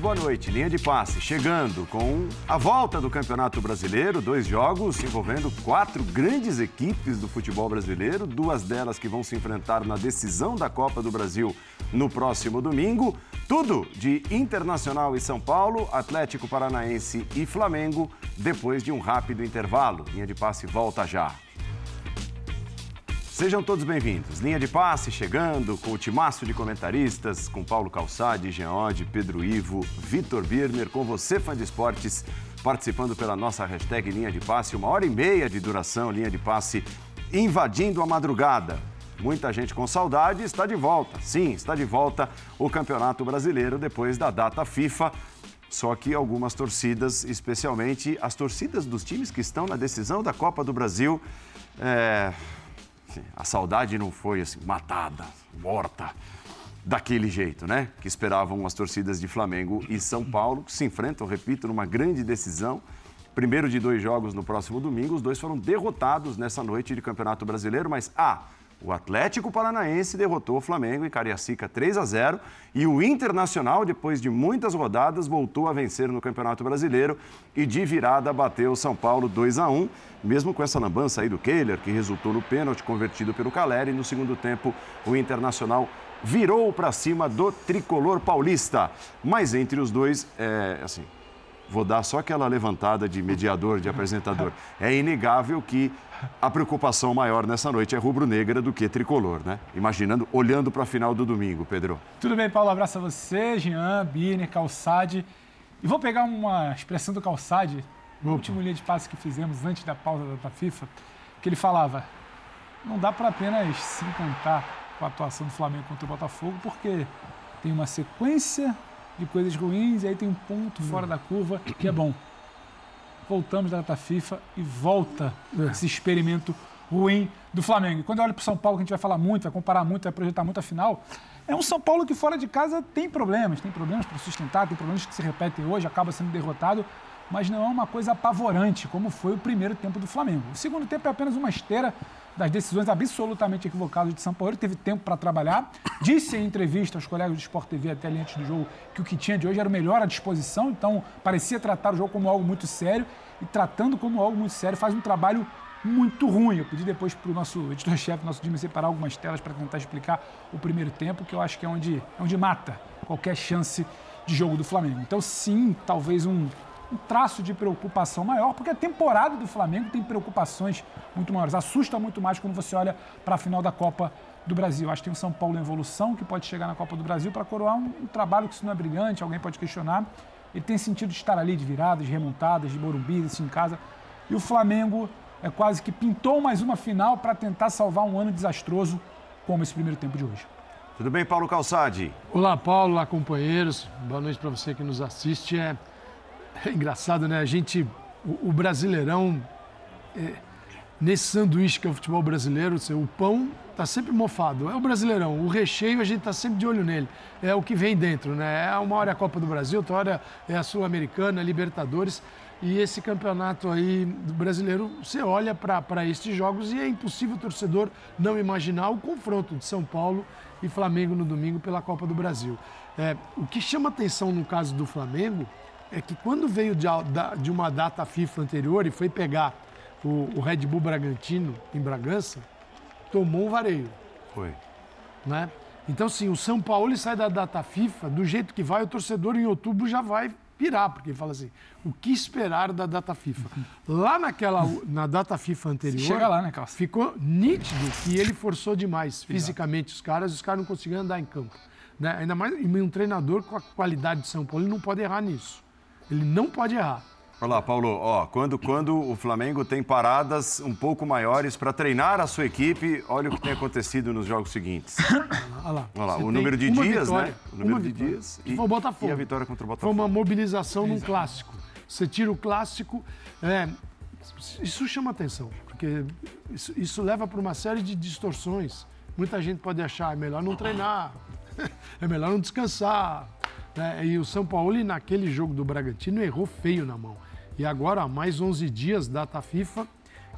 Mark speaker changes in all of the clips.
Speaker 1: muito boa noite. Linha de passe chegando com a volta do Campeonato Brasileiro, dois jogos envolvendo quatro grandes equipes do futebol brasileiro, duas delas que vão se enfrentar na decisão da Copa do Brasil no próximo domingo. Tudo de Internacional e São Paulo, Atlético Paranaense e Flamengo, depois de um rápido intervalo. Linha de passe volta já. Sejam todos bem-vindos. Linha de passe chegando com o timaço de comentaristas, com Paulo Calçade, Geode, Pedro Ivo, Vitor Birner, com você, fã de esportes, participando pela nossa hashtag Linha de Passe. Uma hora e meia de duração, Linha de Passe, invadindo a madrugada. Muita gente com saudade está de volta. Sim, está de volta o Campeonato Brasileiro depois da data FIFA. Só que algumas torcidas, especialmente as torcidas dos times que estão na decisão da Copa do Brasil, é, a saudade não foi assim, matada, morta, daquele jeito, né? Que esperavam as torcidas de Flamengo e São Paulo, que se enfrentam, repito, numa grande decisão. Primeiro de dois jogos no próximo domingo, os dois foram derrotados nessa noite de Campeonato Brasileiro, mas ah, o Atlético Paranaense derrotou o Flamengo em Cariacica 3 a 0 e o Internacional, depois de muitas rodadas, voltou a vencer no Campeonato Brasileiro e de virada bateu o São Paulo 2 a 1, mesmo com essa lambança aí do Kehler, que resultou no pênalti convertido pelo Caleri. No segundo tempo, o Internacional virou para cima do tricolor paulista. Mas entre os dois, é, assim, vou dar só aquela levantada de mediador, de apresentador. É inegável que a preocupação maior nessa noite é rubro-negra do que tricolor, né? Imaginando, olhando para a final do domingo, Pedro.
Speaker 2: Tudo bem, Paulo? Abraço a você, Jean, Biner, Calçade. E vou pegar uma expressão do Calçade, no último linha de passe que fizemos antes da pausa da FIFA, que ele falava: não dá para apenas se encantar com a atuação do Flamengo contra o Botafogo, porque tem uma sequência de coisas ruins e aí tem um ponto fora da curva que é bom voltamos da data FIFA e volta é. esse experimento ruim do Flamengo. E quando eu olho para o São Paulo, que a gente vai falar muito, vai comparar muito, vai projetar muito a final, é um São Paulo que fora de casa tem problemas, tem problemas para sustentar, tem problemas que se repetem hoje, acaba sendo derrotado, mas não é uma coisa apavorante, como foi o primeiro tempo do Flamengo. O segundo tempo é apenas uma esteira das decisões absolutamente equivocadas de São Paulo. Ele teve tempo para trabalhar. Disse em entrevista aos colegas do Sport TV até ali antes do jogo que o que tinha de hoje era o melhor à disposição, então parecia tratar o jogo como algo muito sério e tratando como algo muito sério faz um trabalho muito ruim. Eu pedi depois para o nosso editor-chefe, nosso time, separar algumas telas para tentar explicar o primeiro tempo, que eu acho que é onde, é onde mata qualquer chance de jogo do Flamengo. Então, sim, talvez um, um traço de preocupação maior, porque a temporada do Flamengo tem preocupações muito maiores. Assusta muito mais quando você olha para a final da Copa do Brasil. Acho que tem um São Paulo em evolução que pode chegar na Copa do Brasil para coroar um, um, trabalho que, se não é brilhante, alguém pode questionar. Ele tem sentido de estar ali de viradas, de remontadas, de Morumbi, assim, em casa. E o Flamengo é quase que pintou mais uma final para tentar salvar um ano desastroso como esse primeiro tempo de hoje.
Speaker 1: Tudo bem, Paulo Calçade?
Speaker 3: Olá, Paulo, olá, companheiros. Boa noite para você que nos assiste. É é engraçado, né? A gente, o, o Brasileirão, é, nesse sanduíche que é o futebol brasileiro, o pão está sempre mofado. É o Brasileirão. O recheio a gente está sempre de olho nele. É o que vem dentro, né? É uma hora é a Copa do Brasil, outra hora é a Sul-Americana, Libertadores. E esse campeonato aí do brasileiro, você olha para estes jogos e é impossível o torcedor não imaginar o confronto de São Paulo e Flamengo no domingo pela Copa do Brasil. É, o que chama atenção no caso do Flamengo é que quando veio de, de uma data FIFA anterior e foi pegar o, o, Red Bull Bragantino em Bragança, tomou um vareio.
Speaker 1: Foi.
Speaker 3: Né? Então, sim, o São Paulo sai da data FIFA, do jeito que vai, o torcedor em outubro já vai pirar, porque ele fala assim, o que esperar da data FIFA? Lá naquela, na data FIFA anterior,
Speaker 2: Chega lá, né,
Speaker 3: ficou nítido que ele forçou demais fisicamente os caras, os caras não conseguiam andar em campo. Né? Ainda mais um treinador com a qualidade de São Paulo, ele não pode errar nisso. Ele não pode errar.
Speaker 1: Olá, Paulo. Ó, quando, quando o Flamengo tem paradas um pouco maiores para treinar a sua equipe, olha o que tem acontecido nos jogos seguintes.
Speaker 3: Olha lá.
Speaker 1: Olha lá o número de dias,
Speaker 3: vitória,
Speaker 1: né? O número
Speaker 3: uma
Speaker 1: de dias.
Speaker 3: E, foi o Botafogo.
Speaker 1: E a vitória contra o Botafogo.
Speaker 3: Foi uma mobilização num clássico. Você tira o clássico. É, isso chama atenção, porque isso, isso leva para uma série de distorções. Muita gente pode achar é melhor não treinar, é melhor não descansar, né? E o São Paulo, naquele jogo do Bragantino, errou feio na mão. E agora, mais 11 dias, data FIFA,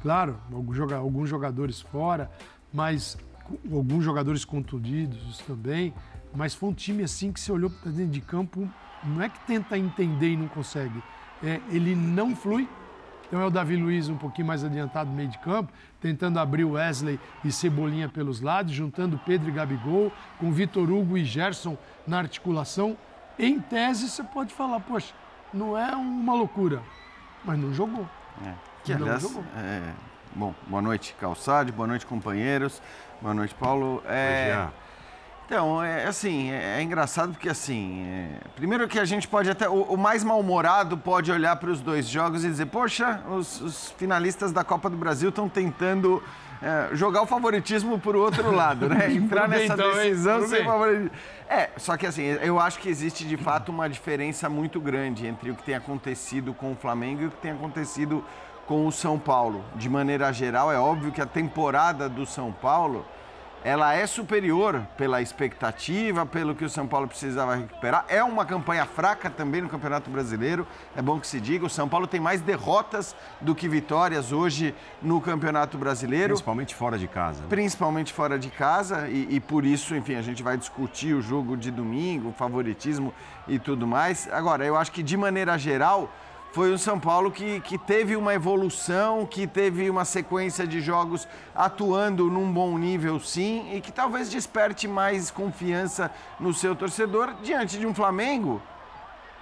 Speaker 3: claro, alguns jogadores fora, mas alguns jogadores contundidos também, mas foi um time assim que se olhou para dentro de campo não é que tenta entender e não consegue. É, ele não flui. Então é o Davi Luiz um pouquinho mais adiantado no meio de campo, tentando abrir o Wesley e Cebolinha pelos lados, juntando Pedro e Gabigol, com Vitor Hugo e Gerson na articulação. Em tese, você pode falar, poxa, não é uma loucura, mas não jogou.
Speaker 4: É. Que, não aliás, jogou. É... Bom, boa noite, Calçade, boa noite, companheiros, boa noite, Paulo. É... Então, é assim, é, é engraçado porque assim, é, primeiro que a gente pode até, o, o mais mal-humorado pode olhar para os dois jogos e dizer, poxa, os, os finalistas da Copa do Brasil estão tentando é, jogar o favoritismo por outro lado, né? Entrar nessa então, decisão sem favoritismo. É, só que assim, eu acho que existe de fato uma diferença muito grande entre o que tem acontecido com o Flamengo e o que tem acontecido com o São Paulo. De maneira geral, é óbvio que a temporada do São Paulo ela é superior pela expectativa, pelo que o São Paulo precisava recuperar. É uma campanha fraca também no Campeonato Brasileiro, é bom que se diga. O São Paulo tem mais derrotas do que vitórias hoje no Campeonato Brasileiro.
Speaker 1: Principalmente fora de casa. Né?
Speaker 4: Principalmente fora de casa, e, e por isso, enfim, a gente vai discutir o jogo de domingo, o favoritismo e tudo mais. Agora, eu acho que de maneira geral foi um São Paulo que, que teve uma evolução, que teve uma sequência de jogos atuando num bom nível, sim, e que talvez desperte mais confiança no seu torcedor diante de um Flamengo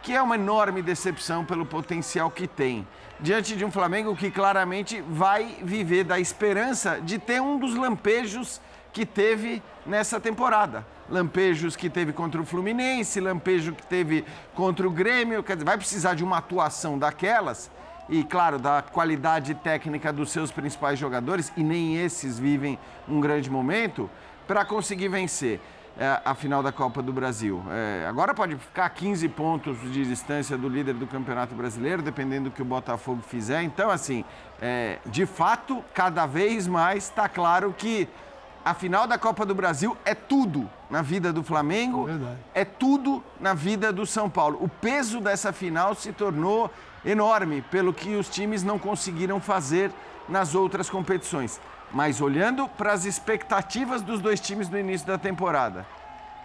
Speaker 4: que é uma enorme decepção pelo potencial que tem. Diante de um Flamengo que claramente vai viver da esperança de ter um dos lampejos que teve nessa temporada lampejos que teve contra o Fluminense, lampejo que teve contra o Grêmio, quer dizer, vai precisar de uma atuação daquelas e, claro, da qualidade técnica dos seus principais jogadores, e nem esses vivem um grande momento, para conseguir vencer é, a final da Copa do Brasil. É, agora pode ficar 15 pontos de distância do líder do Campeonato Brasileiro, dependendo do que o Botafogo fizer. Então, assim, é, de fato, cada vez mais está claro que a final da Copa do Brasil é tudo na vida do Flamengo, é, é tudo na vida do São Paulo. O peso dessa final se tornou enorme pelo que os times não conseguiram fazer nas outras competições. Mas olhando para as expectativas dos dois times no início da temporada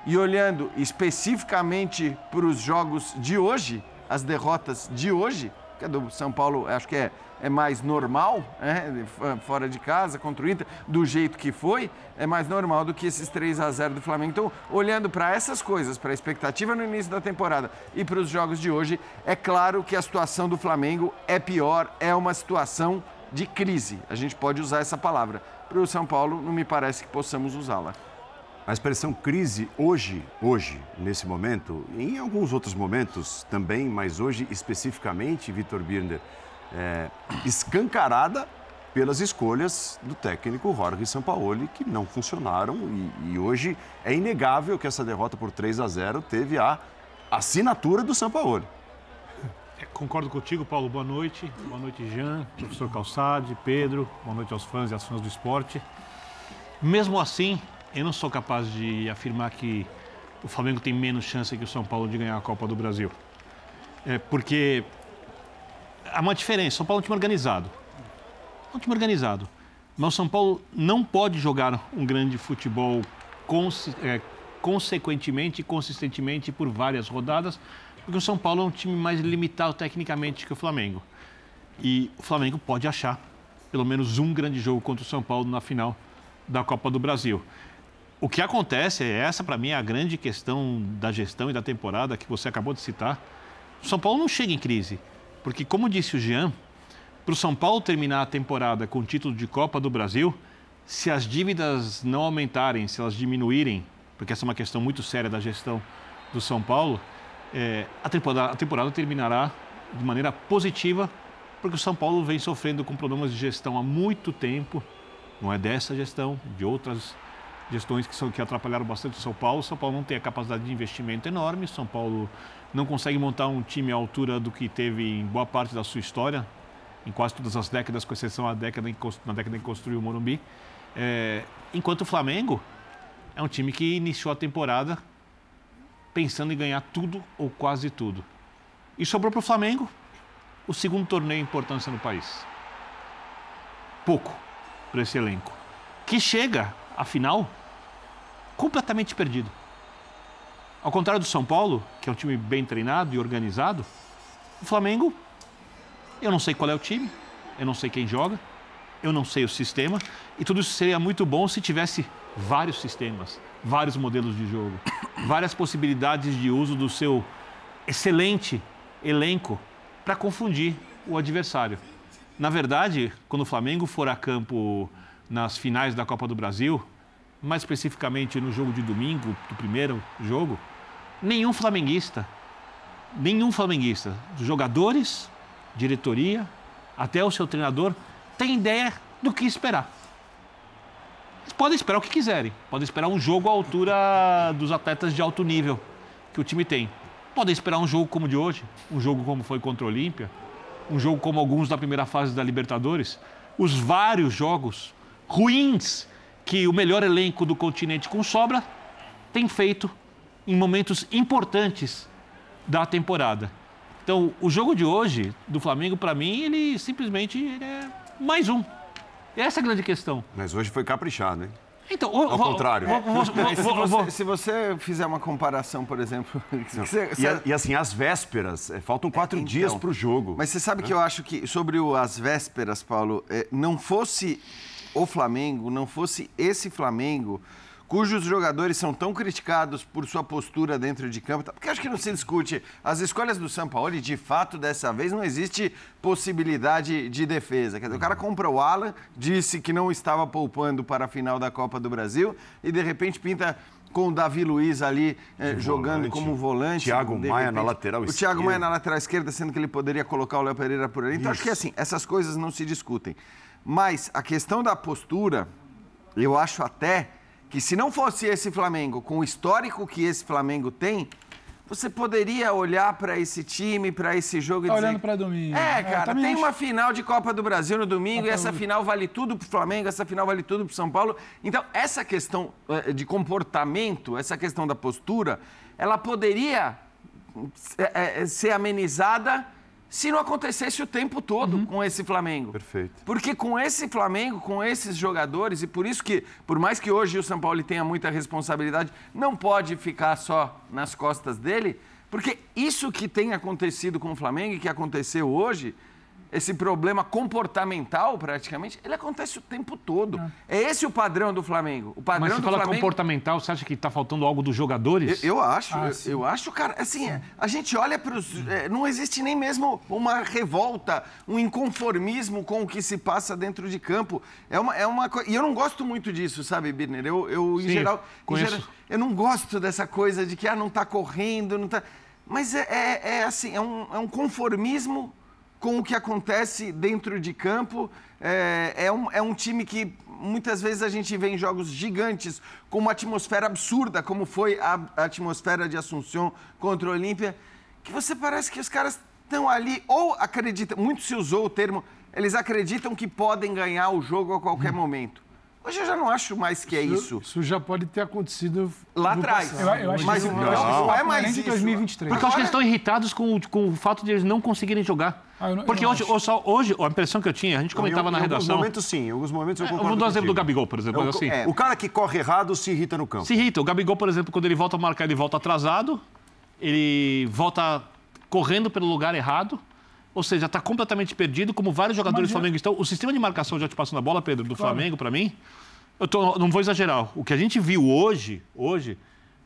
Speaker 4: e olhando especificamente para os jogos de hoje, as derrotas de hoje, que é do São Paulo, acho que é é mais normal, né? fora de casa, contra do jeito que foi, é mais normal do que esses 3 a 0 do Flamengo. Então, olhando para essas coisas, para a expectativa no início da temporada e para os jogos de hoje, é claro que a situação do Flamengo é pior, é uma situação de crise. A gente pode usar essa palavra. Para o São Paulo, não me parece que possamos usá-la.
Speaker 1: A expressão crise hoje, hoje, nesse momento, em alguns outros momentos também, mas hoje especificamente, Vitor Birner, é, escancarada pelas escolhas do técnico Jorge Sampaoli, que não funcionaram. E, e, hoje é inegável que essa derrota por 3 a 0 teve a assinatura do Sampaoli.
Speaker 5: É, concordo contigo, Paulo. Boa noite. Boa noite, Jean, professor Calçade, Pedro. Boa noite aos fãs e às fãs do esporte. Mesmo assim, eu não sou capaz de afirmar que o Flamengo tem menos chance que o São Paulo de ganhar a Copa do Brasil. É porque há uma diferença. São Paulo é um time organizado. É um time organizado. Mas o São Paulo não pode jogar um grande futebol é, consequentemente e consistentemente por várias rodadas, porque o São Paulo é um time mais limitado tecnicamente que o Flamengo. E o Flamengo pode achar pelo menos um grande jogo contra o São Paulo na final da Copa do Brasil. O que acontece, é essa para mim é a grande questão da gestão e da temporada que você acabou de citar. O São Paulo não chega em crise. Porque, como disse o Jean, para o São Paulo terminar a temporada com o título de Copa do Brasil, se as dívidas não aumentarem, se elas diminuírem, porque essa é uma questão muito séria da gestão do São Paulo, é, a, temporada, a temporada terminará de maneira positiva, porque o São Paulo vem sofrendo com problemas de gestão há muito tempo, não é dessa gestão, de outras gestões que, são, que atrapalharam bastante o São Paulo. O São Paulo não tem a capacidade de investimento enorme, São Paulo não consegue montar um time à altura do que teve em boa parte da sua história, em quase todas as décadas, com exceção da década em, na década em que construiu o Morumbi. É, enquanto o Flamengo é um time que iniciou a temporada pensando em ganhar tudo ou quase tudo. E sobrou para o Flamengo o segundo torneio em importância no país. Pouco para esse elenco. Que chega, afinal, completamente perdido Ao contrário do São Paulo, que é um time bem treinado e organizado, o Flamengo, eu não sei qual é o time, eu não sei quem joga, eu não sei o sistema, e tudo isso seria muito bom se tivesse vários sistemas, vários modelos de jogo, várias possibilidades de uso do seu excelente elenco para confundir o adversário. Na verdade, quando o Flamengo for a campo nas finais da Copa do Brasil, mais especificamente no jogo de domingo, do primeiro jogo, nenhum flamenguista, nenhum flamenguista, jogadores, diretoria, até o seu treinador, tem ideia do que esperar. Eles podem esperar o que quiserem, podem esperar um jogo à altura dos atletas de alto nível que o time tem. Podem esperar um jogo como o de hoje, um jogo como foi contra o Olímpia, um jogo como alguns da primeira fase da Libertadores, os vários jogos ruins que o melhor elenco do continente com sobra tem feito em momentos importantes da temporada. Então, o jogo de hoje do Flamengo, para mim, ele simplesmente ele é mais um. Essa é a grande questão.
Speaker 1: Mas hoje foi caprichado, hein?
Speaker 5: Então,
Speaker 1: Ao contrário.
Speaker 4: se, você, se, você, fizer uma comparação, por exemplo.
Speaker 1: Você, e, e, assim, as vésperas, é, faltam quatro é, então, dias para o jogo.
Speaker 4: Mas você sabe né? que eu acho que sobre o, as vésperas, Paulo, é, não fosse o Flamengo, não fosse esse Flamengo cujos jogadores são tão criticados por sua postura dentro de campo, porque acho que não se discute. As escolhas do Sampaoli, de fato, dessa vez não existe possibilidade de defesa. Quer dizer, o cara compra o Alan, disse que não estava poupando para a final da Copa do Brasil e de repente pinta com o Davi Luiz ali eh, jogando volante. como volante.
Speaker 1: Thiago Maia repente, na lateral esquerda.
Speaker 4: O Thiago Maia na lateral esquerda, sendo que ele poderia colocar o Léo Pereira por ali. Então, Isso. acho que assim, essas coisas não se discutem. Mas a questão da postura, eu acho até que se não fosse esse Flamengo, com o histórico que esse Flamengo tem, você poderia olhar para esse time, para esse jogo e
Speaker 2: tá
Speaker 4: dizer...
Speaker 2: olhando para domingo.
Speaker 4: É, é cara, tem acho... uma final de Copa do Brasil no domingo e essa final vale tudo para o Flamengo, essa final vale tudo para São Paulo. Então, essa questão eh, de comportamento, essa questão da postura, ela poderia eh, eh, ser amenizada se não acontecesse o tempo todo uhum. com esse Flamengo.
Speaker 1: Perfeito.
Speaker 4: Porque com esse Flamengo, com esses jogadores, e por isso que, por mais que hoje o São Paulo tenha muita responsabilidade, não pode ficar só nas costas dele, porque isso que tem acontecido com o Flamengo e que aconteceu hoje esse problema comportamental, praticamente, ele acontece o tempo todo. É, é esse o padrão do Flamengo. O padrão
Speaker 5: Mas você
Speaker 4: do
Speaker 5: fala
Speaker 4: Flamengo...
Speaker 5: comportamental, você acha que está faltando algo dos jogadores?
Speaker 4: Eu, eu acho, ah, eu, eu, acho, cara, assim, é, a gente olha para os... É, não existe nem mesmo uma revolta, um inconformismo com o que se passa dentro de campo. É uma, é uma E eu não gosto muito disso, sabe, Birner? Eu, eu Sim, em, geral, em geral, eu não gosto dessa coisa de que, ah, não está correndo, não está... Mas é, é, é assim, é um, é um conformismo com o que acontece dentro de campo. É, é, um, é um time que muitas vezes a gente vê em jogos gigantes, com uma atmosfera absurda, como foi a, a atmosfera de Assunção contra o Olímpia, que você parece que os caras estão ali, ou acreditam, muito se usou o termo, eles acreditam que podem ganhar o jogo a qualquer hum. momento. Hoje eu já não acho mais que é isso.
Speaker 3: Isso já pode ter acontecido
Speaker 4: lá atrás.
Speaker 2: Eu, eu acho
Speaker 4: mas
Speaker 2: que
Speaker 4: não, não, é mais
Speaker 2: de 2023.
Speaker 5: Porque eu acho que eles estão irritados com, com o fato de eles não conseguirem jogar. Ah, não, Porque hoje, hoje, a impressão que eu tinha, a gente comentava
Speaker 1: em,
Speaker 5: na redação. Em
Speaker 1: alguns momentos sim, em alguns momentos eu concordo.
Speaker 5: É, vou dar um exemplo do Gabigol, por exemplo.
Speaker 1: É,
Speaker 5: assim.
Speaker 1: é, o cara que corre errado se irrita no campo.
Speaker 5: Se irrita. O Gabigol, por exemplo, quando ele volta a marcar, ele volta atrasado, ele volta correndo pelo lugar errado. Ou seja, está completamente perdido, como vários jogadores Imagina. do Flamengo estão. O sistema de marcação, já te passando a bola, Pedro, do claro. Flamengo, para mim, eu tô, não vou exagerar. O que a gente viu hoje, hoje,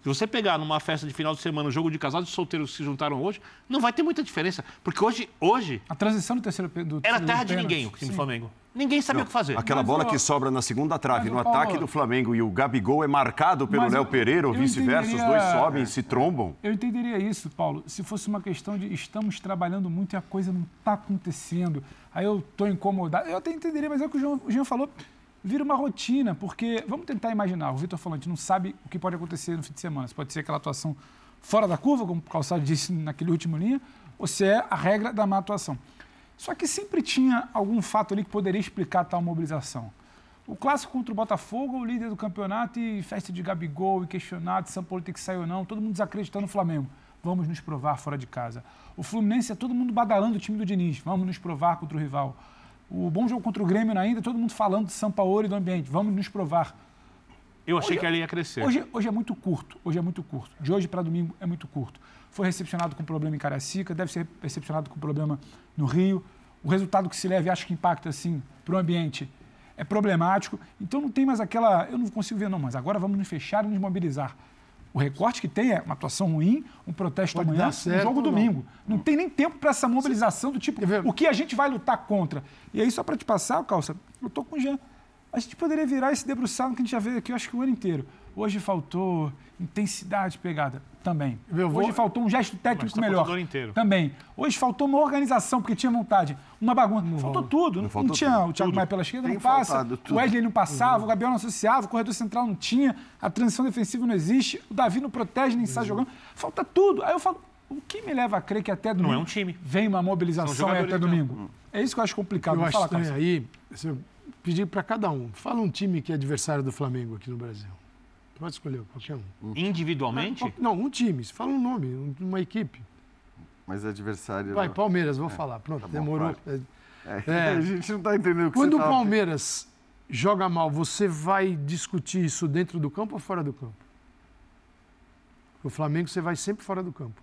Speaker 5: se você pegar numa festa de final de semana um jogo de casados e solteiros que se juntaram hoje, não vai ter muita diferença. Porque hoje. hoje
Speaker 2: a transição do terceiro do
Speaker 5: Era terra de ninguém o time do Flamengo. Ninguém sabia não, o que fazer.
Speaker 1: Aquela mas, bola ó, que sobra na segunda trave, no Paulo, ataque do Flamengo e o Gabigol é marcado pelo Léo Pereira ou vice-versa, os dois sobem e se trombam.
Speaker 2: Eu entenderia isso, Paulo, se fosse uma questão de estamos trabalhando muito e a coisa não está acontecendo. Aí eu estou incomodado. Eu até entenderia, mas é o que o Jean, o Jean falou vira uma rotina, porque vamos tentar imaginar, o Vitor gente não sabe o que pode acontecer no fim de semana. Se pode ser aquela atuação fora da curva, como o Calçado disse naquele último linha, ou se é a regra da má atuação. Só que sempre tinha algum fato ali que poderia explicar tal mobilização. O clássico contra o Botafogo, o líder do campeonato e festa de Gabigol e questionado São Paulo tem que sair ou não, todo mundo desacreditando no Flamengo. Vamos nos provar fora de casa. O Fluminense é todo mundo badalando o time do Diniz. Vamos nos provar contra o rival. O bom jogo contra o Grêmio ainda, todo mundo falando de São Paulo e do ambiente. Vamos nos provar.
Speaker 5: Eu achei
Speaker 2: Hoje-
Speaker 5: que ela ia crescer.
Speaker 2: Hoje, hoje é muito curto. Hoje é muito curto. De hoje para domingo é muito curto. Foi recepcionado com problema em Caracica, deve ser recepcionado com problema no Rio. O resultado que se leve, acho que impacta assim para o ambiente é problemático. Então não tem mais aquela. Eu não consigo ver, não, mas agora vamos nos fechar e nos mobilizar. O recorte que tem é uma atuação ruim, um protesto
Speaker 3: Pode
Speaker 2: amanhã, um jogo
Speaker 3: ou não.
Speaker 2: domingo. Não tem nem tempo para essa mobilização do tipo,
Speaker 3: ver?
Speaker 2: o que a gente vai lutar contra. E aí, só para te passar, Calça, eu tô com o Jean. A gente poderia virar esse debruçado que a gente já veio aqui, eu acho que o ano inteiro. Hoje faltou intensidade pegada também.
Speaker 3: Eu vou-
Speaker 2: Hoje faltou um gesto técnico
Speaker 5: tá
Speaker 2: melhor.
Speaker 5: inteiro.
Speaker 2: Também. Hoje faltou uma organização, porque tinha vontade. Uma bagunça. faltou tudo. Não,
Speaker 1: faltou
Speaker 2: tinha
Speaker 1: tudo.
Speaker 2: o Thiago Maia pela esquerda,
Speaker 4: Tem
Speaker 2: não passa. O Wesley não passava, o Gabriel não associava, o corredor central não tinha, a transição defensiva não existe, o Davi não protege, nem sai jogando. Falta tudo. Aí eu falo, o que me leva a crer que até domingo
Speaker 5: é um time.
Speaker 2: vem uma mobilização aí
Speaker 5: jogadores
Speaker 2: até domingo? É isso que eu acho complicado.
Speaker 3: Eu
Speaker 2: Não
Speaker 3: acho
Speaker 2: fala,
Speaker 3: estranho
Speaker 2: Calça.
Speaker 3: aí, se eu pedir para cada um, fala um time que é adversário do Flamengo aqui no Brasil. Pode escolher qualquer um.
Speaker 5: Individualmente?
Speaker 3: Qual- Não, um time. Você fala um nome, um- uma equipe.
Speaker 4: Mas adversário.
Speaker 3: Vai, Palmeiras, vou falar. Pronto,
Speaker 4: Tá bom,
Speaker 3: demorou.
Speaker 4: É,
Speaker 3: É.
Speaker 4: A gente não está entendendo o que
Speaker 3: Quando
Speaker 4: você
Speaker 3: o
Speaker 4: tá-
Speaker 3: Palmeiras joga mal, você vai discutir isso dentro do campo ou fora do campo? O Flamengo você vai sempre fora do campo.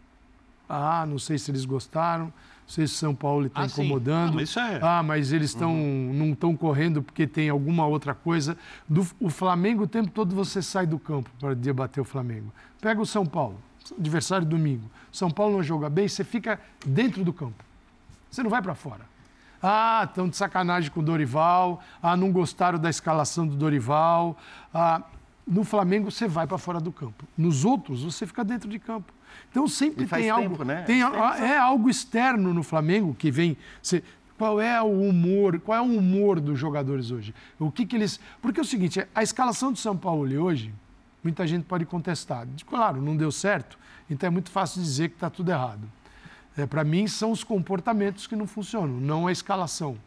Speaker 3: Ah, não sei se eles gostaram, não sei se o São Paulo está
Speaker 5: Ah, sim.
Speaker 3: incomodando.
Speaker 5: Não, mas isso é-
Speaker 3: Ah, mas eles estão não estão correndo porque tem alguma outra coisa. Do, o Flamengo, o tempo todo você sai do campo para debater o Flamengo. Pega o São Paulo, adversário domingo. São Paulo não joga bem, você fica dentro do campo. Você não vai para fora. Ah, estão de sacanagem com o Dorival. Ah, não gostaram da escalação do Dorival. Ah, no Flamengo você vai para fora do campo. Nos outros você fica dentro de campo. Então sempre
Speaker 4: E faz
Speaker 3: tem
Speaker 4: tempo,
Speaker 3: algo,
Speaker 4: né?
Speaker 3: tem, é algo externo no Flamengo que vem. você- qual é o humor? Qual é o humor dos jogadores hoje? O que que eles? Porque é o seguinte, a escalação do São Paulo hoje, muita gente pode contestar. Claro, não deu certo. Então é muito fácil dizer que está tudo errado. É, Para mim, são os comportamentos que não funcionam, não a escalação.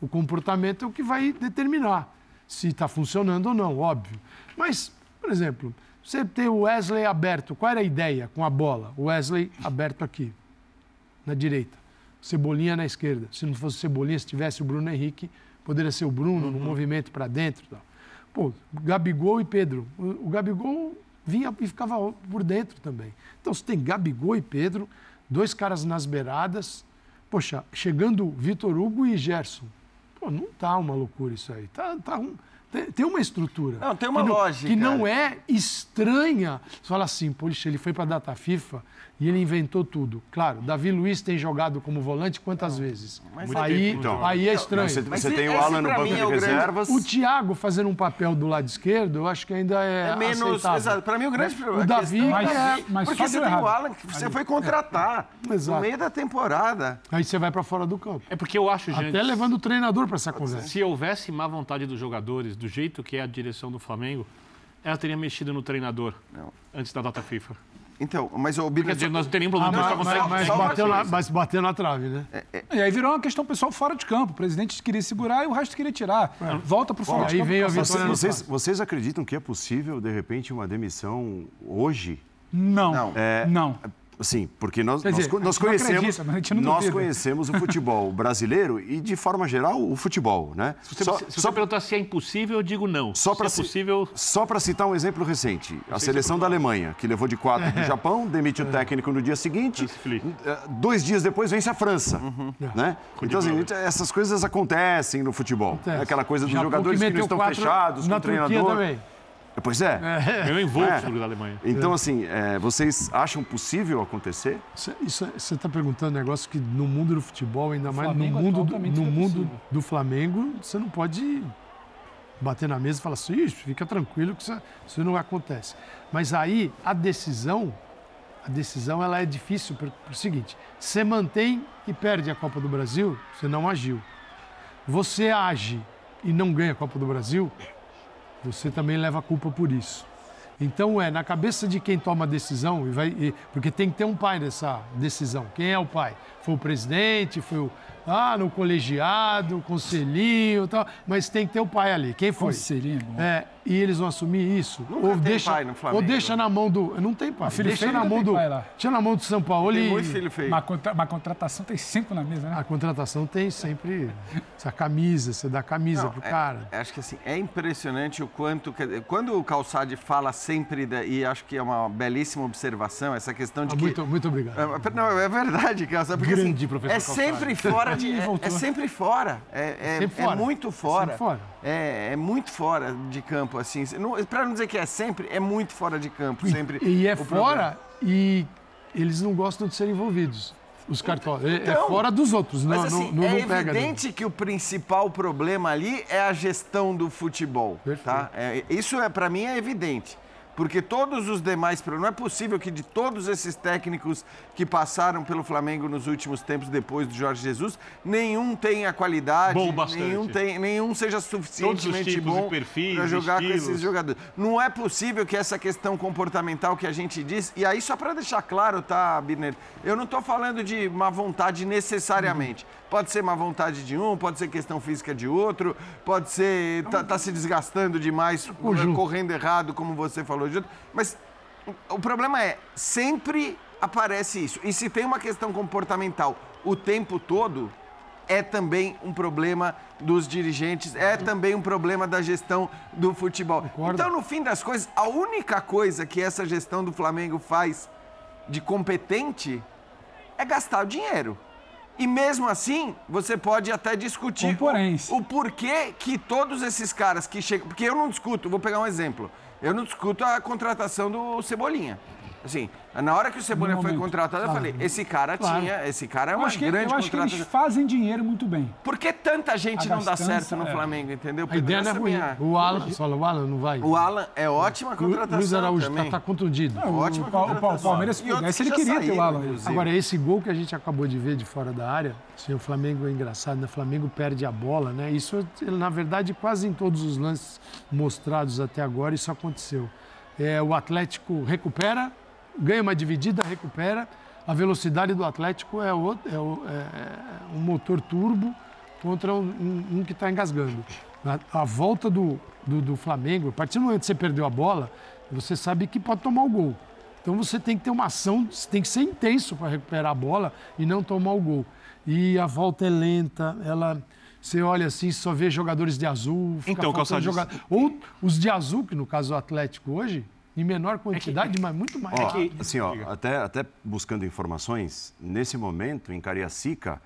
Speaker 3: O comportamento é o que vai determinar se está funcionando ou não, óbvio. Mas, por exemplo, você tem o Wesley aberto, qual era a ideia com a bola? O Wesley aberto aqui, na direita. Cebolinha na esquerda. Se não fosse Cebolinha, se tivesse o Bruno Henrique, poderia ser o Bruno no movimento para dentro. Tal. Pô, Gabigol e Pedro. O, o Gabigol vinha e ficava por dentro também. Então, você tem Gabigol e Pedro, dois caras nas beiradas. Poxa, chegando Vitor Hugo e Gerson. Pô, não tá uma loucura isso aí. Tá, tá um- tem, uma estrutura.
Speaker 4: Não, tem uma
Speaker 3: que não-
Speaker 4: lógica.
Speaker 3: Que não é estranha. Você fala assim, poxa, ele foi para a data FIFA e ele inventou tudo. Claro, Davi Luiz tem jogado como volante quantas vezes?
Speaker 4: mas
Speaker 3: aí,
Speaker 5: não joga.
Speaker 3: aí é estranho.
Speaker 1: Você, você tem o Alan no banco
Speaker 4: mim
Speaker 1: de
Speaker 4: é o grande-
Speaker 1: reservas.
Speaker 3: O Thiago fazendo um papel do lado esquerdo, eu acho que ainda é,
Speaker 4: É menos. Exato. Para mim, o grande problema.
Speaker 3: O Davi,
Speaker 4: questão
Speaker 2: Mas-
Speaker 3: é,
Speaker 2: mas
Speaker 4: porque você
Speaker 2: deu
Speaker 4: tem o
Speaker 2: errado.
Speaker 4: Alan que você foi contratar
Speaker 3: Exato.
Speaker 4: no meio da temporada.
Speaker 3: aí você vai para fora do campo.
Speaker 5: É porque eu acho, gente.
Speaker 3: Até levando o treinador para essa conversa.
Speaker 5: Se houvesse má vontade dos jogadores, do jeito que é a direção do Flamengo, ela teria mexido no treinador
Speaker 4: Não.
Speaker 5: antes da data FIFA.
Speaker 4: Então, mas o
Speaker 5: Quer
Speaker 4: Bira.
Speaker 5: dizer, nós não teríamos
Speaker 3: Ah,
Speaker 5: problema
Speaker 3: mas,
Speaker 5: com
Speaker 3: mas- mas
Speaker 4: só uma
Speaker 3: bateu na, mas bateu na trave, né?
Speaker 2: E aí virou uma questão pessoal fora de campo. O presidente queria segurar e o resto queria tirar. Volta para o fora de
Speaker 3: aí
Speaker 2: campo.
Speaker 3: veio a vitória no
Speaker 1: Vocês, vocês acreditam que é possível, de repente, uma demissão hoje?
Speaker 2: Não.
Speaker 4: Não.
Speaker 2: Não.
Speaker 1: Sim, porque nós, nós,
Speaker 2: dizer,
Speaker 1: nós
Speaker 2: não
Speaker 1: conhecemos,
Speaker 2: acredita, não
Speaker 1: nós conhecemos o futebol brasileiro e, de forma geral, o futebol, né?
Speaker 5: Se você,
Speaker 1: Só-
Speaker 5: se você
Speaker 1: só-
Speaker 5: perguntar se é impossível, eu digo não.
Speaker 1: Só
Speaker 5: se
Speaker 1: pra
Speaker 5: é possível,
Speaker 1: Só para citar um exemplo recente, a
Speaker 5: se
Speaker 1: seleção
Speaker 5: é
Speaker 1: da Alemanha, que levou de quatro do Japão, demite o técnico no dia seguinte, eh, dois dias depois vence a França. Né? Então, assim,
Speaker 5: bola.
Speaker 1: essas coisas acontecem no futebol.
Speaker 3: Acontece.
Speaker 1: É Aquela coisa dos
Speaker 3: Japão
Speaker 1: jogadores que, não
Speaker 3: meteu
Speaker 1: estão fechados com o treinador.
Speaker 3: também.
Speaker 1: Pois é.
Speaker 5: ganhou em Wolfsburg da Alemanha.
Speaker 1: Então, assim, eh, vocês acham possível acontecer?
Speaker 3: Isso- Isso, você está perguntando um negócio que no mundo do futebol, ainda mais no
Speaker 2: Flamengo
Speaker 3: mundo, do, no
Speaker 2: é
Speaker 3: mundo do Flamengo, você não pode bater na mesa e falar assim, "Ixi, fica tranquilo que isso, isso não acontece. Mas aí a decisão, a decisão ela é difícil por, por seguinte: você mantém e perde a Copa do Brasil, você não agiu. Você age e não ganha a Copa do Brasil, você também leva a culpa por isso. Então é na cabeça de quem toma a decisão, e vai, e- porque tem que ter um pai nessa decisão. Quem é o pai? Foi o presidente, foi o ah, no colegiado, conselhinho, e tal, mas tem que ter o pai ali. Quem foi?
Speaker 2: Conselhinho é bom.
Speaker 3: É, e eles vão assumir isso?
Speaker 4: Nunca
Speaker 3: ou
Speaker 4: tem
Speaker 3: deixa,
Speaker 4: pai no Flamengo.
Speaker 3: ou deixa na mão do. Não tem pai.
Speaker 2: filho
Speaker 3: Deixa
Speaker 2: feio
Speaker 3: na
Speaker 2: não
Speaker 3: mão
Speaker 2: tem
Speaker 3: do.
Speaker 2: pai lá.
Speaker 3: Deixa na mão do São Paulo
Speaker 4: Tem
Speaker 3: e.
Speaker 4: muito filho feio.
Speaker 2: Uma, contra- uma contratação tem cinco na mesa, né?
Speaker 3: A contratação tem sempre essa camisa, você dá camisa
Speaker 4: Não,
Speaker 3: pro
Speaker 4: é-
Speaker 3: cara.
Speaker 4: é, acho que assim, é impressionante o quanto. Quando o Calçade fala sempre, da- e acho que é uma belíssima observação, essa questão de
Speaker 3: Ah,
Speaker 4: que.
Speaker 3: muito, muito obrigado.
Speaker 4: É, Não, é verdade, Calçade. Porque,
Speaker 3: Grande
Speaker 4: assim,
Speaker 3: professor
Speaker 4: É
Speaker 3: Calçade.
Speaker 4: sempre fora de. É, é sempre fora. É, é-
Speaker 3: Sempre
Speaker 4: é
Speaker 3: fora.
Speaker 4: muito fora.
Speaker 3: sempre fora.
Speaker 4: É, é muito fora de campo, assim. Pra não dizer que é sempre, é muito fora de campo. Sempre.
Speaker 3: E é
Speaker 4: o
Speaker 3: fora e eles não gostam de ser envolvidos. Os cartolas. É- é
Speaker 4: Então,
Speaker 3: fora dos outros. Não,
Speaker 4: Mas assim,
Speaker 3: não, não,
Speaker 4: é
Speaker 3: não né?
Speaker 4: evidente que o principal problema ali é a gestão do futebol, tá? É, isso é para mim é evidente. Porque todos os demais, não é possível que de todos esses técnicos que passaram pelo Flamengo nos últimos tempos depois do Jorge Jesus, nenhum tenha qualidade,
Speaker 5: Bom bastante.
Speaker 4: nenhum, tem, nenhum seja suficientemente bom para jogar com
Speaker 5: estilos.
Speaker 4: esses jogadores. Não é possível que essa questão comportamental que a gente diz, e aí só para deixar claro, tá, Birner, eu não estou falando de má vontade necessariamente. Pode ser má vontade de um, pode ser questão física de outro, pode ser tá, tá se desgastando demais,
Speaker 3: conjunto.
Speaker 4: correndo errado, como você falou, de outro. mas o- o problema é sempre aparece isso. E se tem uma questão comportamental o tempo todo, é também um problema dos dirigentes, é também um problema da gestão do futebol.
Speaker 3: Concordo.
Speaker 4: Então, no fim das coisas, a única coisa que essa gestão do Flamengo faz de competente é gastar o dinheiro. E mesmo assim, você pode até discutir o, o porquê que todos esses caras que chegam. Porque eu não discuto, vou pegar um exemplo. Eu não discuto a contratação do Cebolinha. Assim, na hora que o Cebolinha foi contratado, eu
Speaker 2: Claro.
Speaker 4: falei, esse cara
Speaker 3: Claro.
Speaker 4: tinha. Esse cara é
Speaker 2: Eu
Speaker 4: uma
Speaker 2: acho que,
Speaker 4: grande
Speaker 2: eu acho que eles
Speaker 4: contratação.
Speaker 2: fazem dinheiro muito bem.
Speaker 4: Por que tanta gente
Speaker 2: A
Speaker 4: não dá certo no
Speaker 2: é.
Speaker 4: Flamengo, entendeu?
Speaker 3: A ideia não é ruim.
Speaker 4: minha-
Speaker 3: O Alan, só o Alan não vai.
Speaker 4: O Alan é ótima contratação
Speaker 3: Luiz Araújo
Speaker 4: também.
Speaker 3: tá, tá contundido.
Speaker 2: Não,
Speaker 4: Ótima
Speaker 2: o, Pa- o, Pa- o
Speaker 4: contratação.
Speaker 2: Palmeiras, pudesse,
Speaker 4: que
Speaker 2: ele queria ter o
Speaker 4: saíram,
Speaker 2: Alan.
Speaker 4: inclusive.
Speaker 3: Agora, esse gol que a gente acabou de ver de fora da área, se o Flamengo é engraçado, né? O Flamengo perde a bola, né? Isso, na verdade, quase em todos os lances mostrados até agora, isso aconteceu. É, o Atlético recupera, ganha uma dividida, recupera. A velocidade do Atlético é, outro, é, o- é um motor turbo contra um, um- que está engasgando. A, a volta do, do, do Flamengo, a partir do momento que você perdeu a bola, você sabe que pode tomar o gol. Então você tem que ter uma ação, você tem que ser intenso para recuperar a bola e não tomar o gol. E a volta é lenta, ela. Você olha assim, só vê jogadores de azul. Fica
Speaker 5: Então, Calçadinho,
Speaker 3: joga- Ou os de azul, que no caso é o Atlético hoje, em menor quantidade, mas muito mais.
Speaker 1: Ó,
Speaker 5: que-
Speaker 1: assim, ó, até, até buscando informações, nesse momento, em Cariacica,